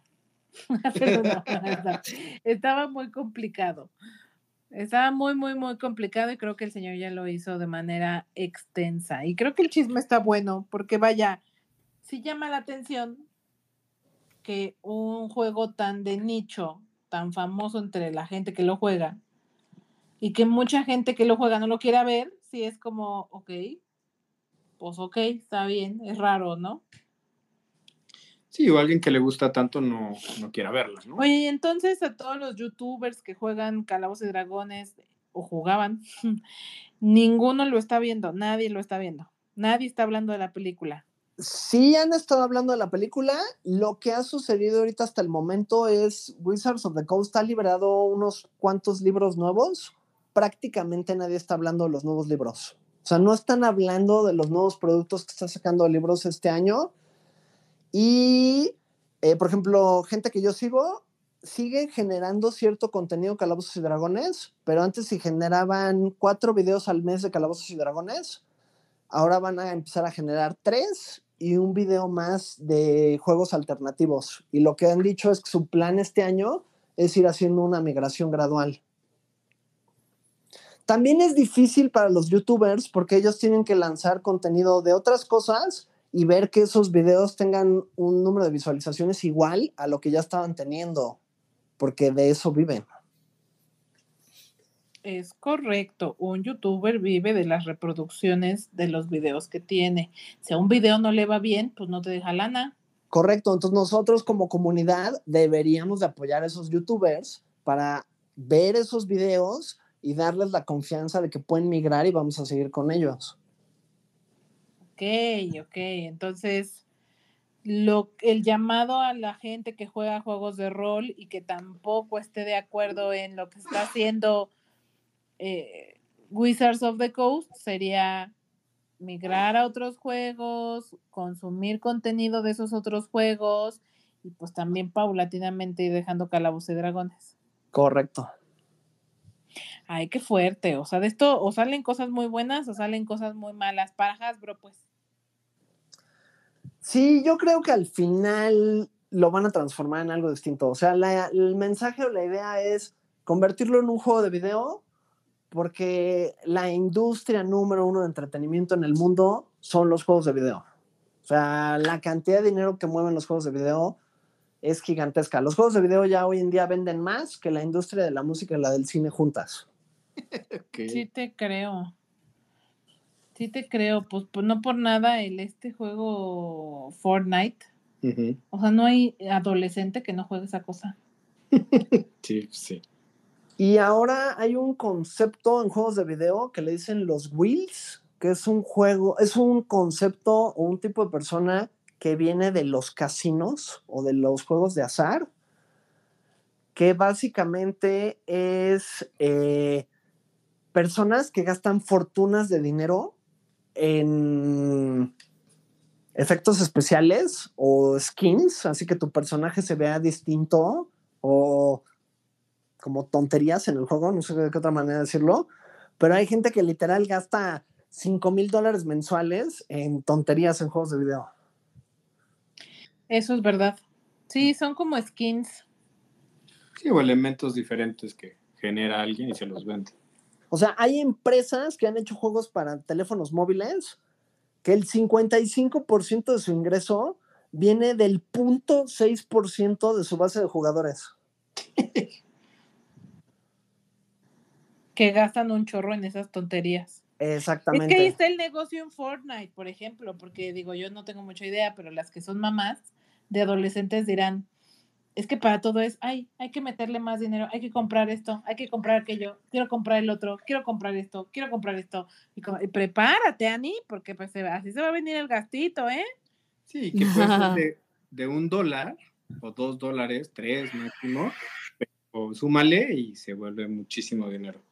<laughs> Estaba muy complicado. Estaba muy, muy, muy complicado y creo que el señor ya lo hizo de manera extensa. Y creo que el chisme está bueno porque vaya, sí llama la atención que un juego tan de nicho, tan famoso entre la gente que lo juega, y que mucha gente que lo juega no lo quiera ver, sí es como, ok, pues ok, está bien, es raro, ¿no? Sí, o alguien que le gusta tanto no, no quiera verla, ¿no? Oye, entonces a todos los youtubers que juegan Calabozos y Dragones o jugaban, <laughs> ninguno lo está viendo, nadie lo está viendo, nadie está hablando de la película. Sí han estado hablando de la película. Lo que ha sucedido ahorita hasta el momento es Wizards of the Coast ha liberado unos cuantos libros nuevos. Prácticamente nadie está hablando de los nuevos libros. O sea, no están hablando de los nuevos productos que está sacando de libros este año. Y, eh, por ejemplo, gente que yo sigo sigue generando cierto contenido Calabozos y Dragones, pero antes si generaban cuatro videos al mes de Calabozos y Dragones, ahora van a empezar a generar tres y un video más de juegos alternativos. Y lo que han dicho es que su plan este año es ir haciendo una migración gradual. También es difícil para los youtubers porque ellos tienen que lanzar contenido de otras cosas y ver que esos videos tengan un número de visualizaciones igual a lo que ya estaban teniendo, porque de eso viven. Es correcto, un youtuber vive de las reproducciones de los videos que tiene. Si a un video no le va bien, pues no te deja lana. Correcto, entonces nosotros como comunidad deberíamos de apoyar a esos youtubers para ver esos videos y darles la confianza de que pueden migrar y vamos a seguir con ellos. Ok, ok, entonces lo, el llamado a la gente que juega juegos de rol y que tampoco esté de acuerdo en lo que está haciendo eh, Wizards of the Coast sería migrar a otros juegos, consumir contenido de esos otros juegos y pues también paulatinamente ir dejando calabozos y dragones. Correcto. Ay, qué fuerte. O sea, de esto o salen cosas muy buenas o salen cosas muy malas. Para Hasbro, pues. Sí, yo creo que al final lo van a transformar en algo distinto. O sea, la- el mensaje o la idea es convertirlo en un juego de video porque la industria número uno de entretenimiento en el mundo son los juegos de video. O sea, la cantidad de dinero que mueven los juegos de video es gigantesca. Los juegos de video ya hoy en día venden más que la industria de la música y la del cine juntas. <laughs> Sí te creo. Sí te creo. Pues, pues no por nada el este juego Fortnite. O sea, no hay adolescente que no juegue esa cosa. <laughs> Sí, sí. Y ahora hay un concepto en juegos de video que le dicen los wheels, que es un juego, es un concepto o un tipo de persona que viene de los casinos o de los juegos de azar, que básicamente es eh, personas que gastan fortunas de dinero en efectos especiales o skins, así que tu personaje se vea distinto o como tonterías en el juego, no sé de qué otra manera decirlo, pero hay gente que literal gasta 5 mil dólares mensuales en tonterías en juegos de video. Eso es verdad. Sí, son como skins. Sí, o elementos diferentes que genera alguien y se los vende. O sea, hay empresas que han hecho juegos para teléfonos móviles que el 55% de su ingreso viene del 0.6% de su base de jugadores. <laughs> que gastan un chorro en esas tonterías. Exactamente. Es que ahí está el negocio en Fortnite, por ejemplo, porque digo, yo no tengo mucha idea, pero las que son mamás de adolescentes dirán, es que para todo es, ay, hay que meterle más dinero, hay que comprar esto, hay que comprar aquello, quiero comprar el otro, quiero comprar esto, quiero comprar esto. Y, como- y prepárate, Ani, porque pues así se va a venir el gastito, ¿eh? Sí, que puede ser <laughs> de, de un dólar o dos dólares, tres máximo, o súmale y se vuelve muchísimo dinero.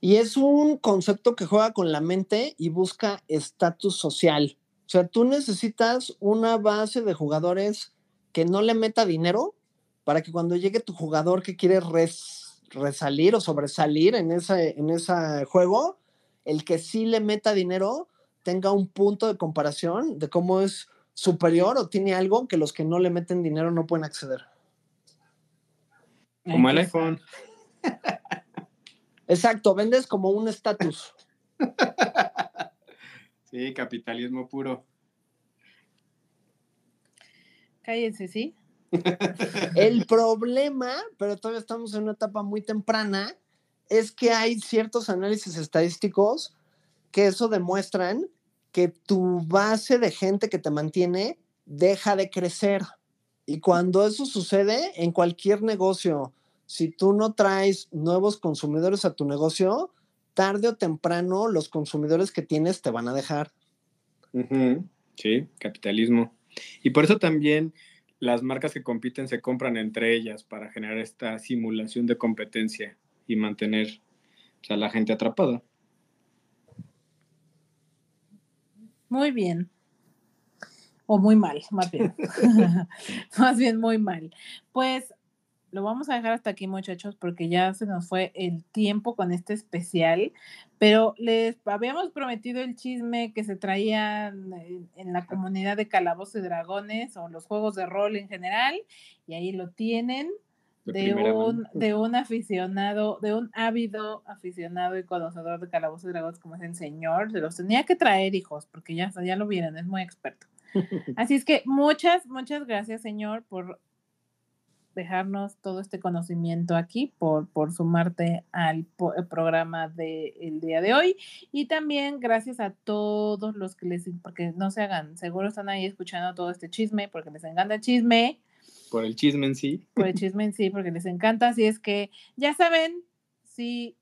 Y es un concepto que juega con la mente y busca estatus social. O sea, tú necesitas una base de jugadores que no le meta dinero para que cuando llegue tu jugador que quiere res- resalir o sobresalir en ese, en ese juego, el que sí le meta dinero tenga un punto de comparación de cómo es superior o tiene algo que los que no le meten dinero no pueden acceder. Como el iPhone. <laughs> Exacto, vendes como un estatus. <laughs> Sí, capitalismo puro. Cállense, ¿sí? El problema, pero todavía estamos en una etapa muy temprana, es que hay ciertos análisis estadísticos que eso demuestran que tu base de gente que te mantiene deja de crecer. Y cuando eso sucede en cualquier negocio, si tú no traes nuevos consumidores a tu negocio, tarde o temprano los consumidores que tienes te van a dejar. Sí, capitalismo. Y por eso también las marcas que compiten se compran entre ellas para generar esta simulación de competencia y mantener a la gente atrapada. Muy bien. O muy mal, más bien. <laughs> <laughs> más bien muy mal. Pues lo vamos a dejar hasta aquí, muchachos, porque ya se nos fue el tiempo con este especial. Pero les habíamos prometido el chisme que se traían en, en la comunidad de Calabozos y Dragones o los juegos de rol en general. Y ahí lo tienen De un, de un aficionado, de un ávido aficionado y conocedor de Calabozos y Dragones como es el señor. Se los tenía que traer, hijos, porque ya, ya lo vieron, es muy experto. <laughs> Así es que muchas, muchas gracias, señor, por dejarnos todo este conocimiento aquí, por, por sumarte al po- el programa del día de hoy. Y también gracias a todos los que les, porque no se hagan, seguro están ahí escuchando todo este chisme, porque les encanta el chisme Por el chisme en sí. por el chisme en sí, porque les encanta. Así es que ya saben, si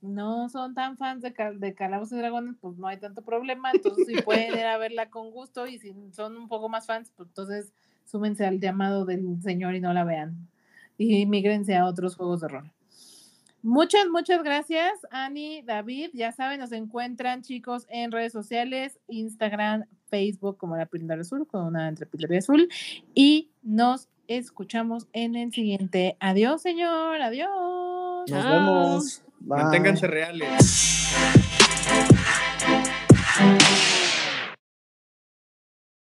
no son tan fans de, Cal- de Calabozos y Dragones, pues no hay tanto problema. Entonces, si pueden ir a verla con gusto y si son un poco más fans, pues entonces súmense al llamado del señor y no la vean. Y migrense a otros juegos de rol. Muchas, muchas gracias, Ani, David. Ya saben, nos encuentran, chicos, en redes sociales, Instagram, Facebook, como la Píldora Azul, con una entre y Azul. Y nos escuchamos en el siguiente. Adiós, señor. Adiós. Nos vemos. Bye. Manténganse reales.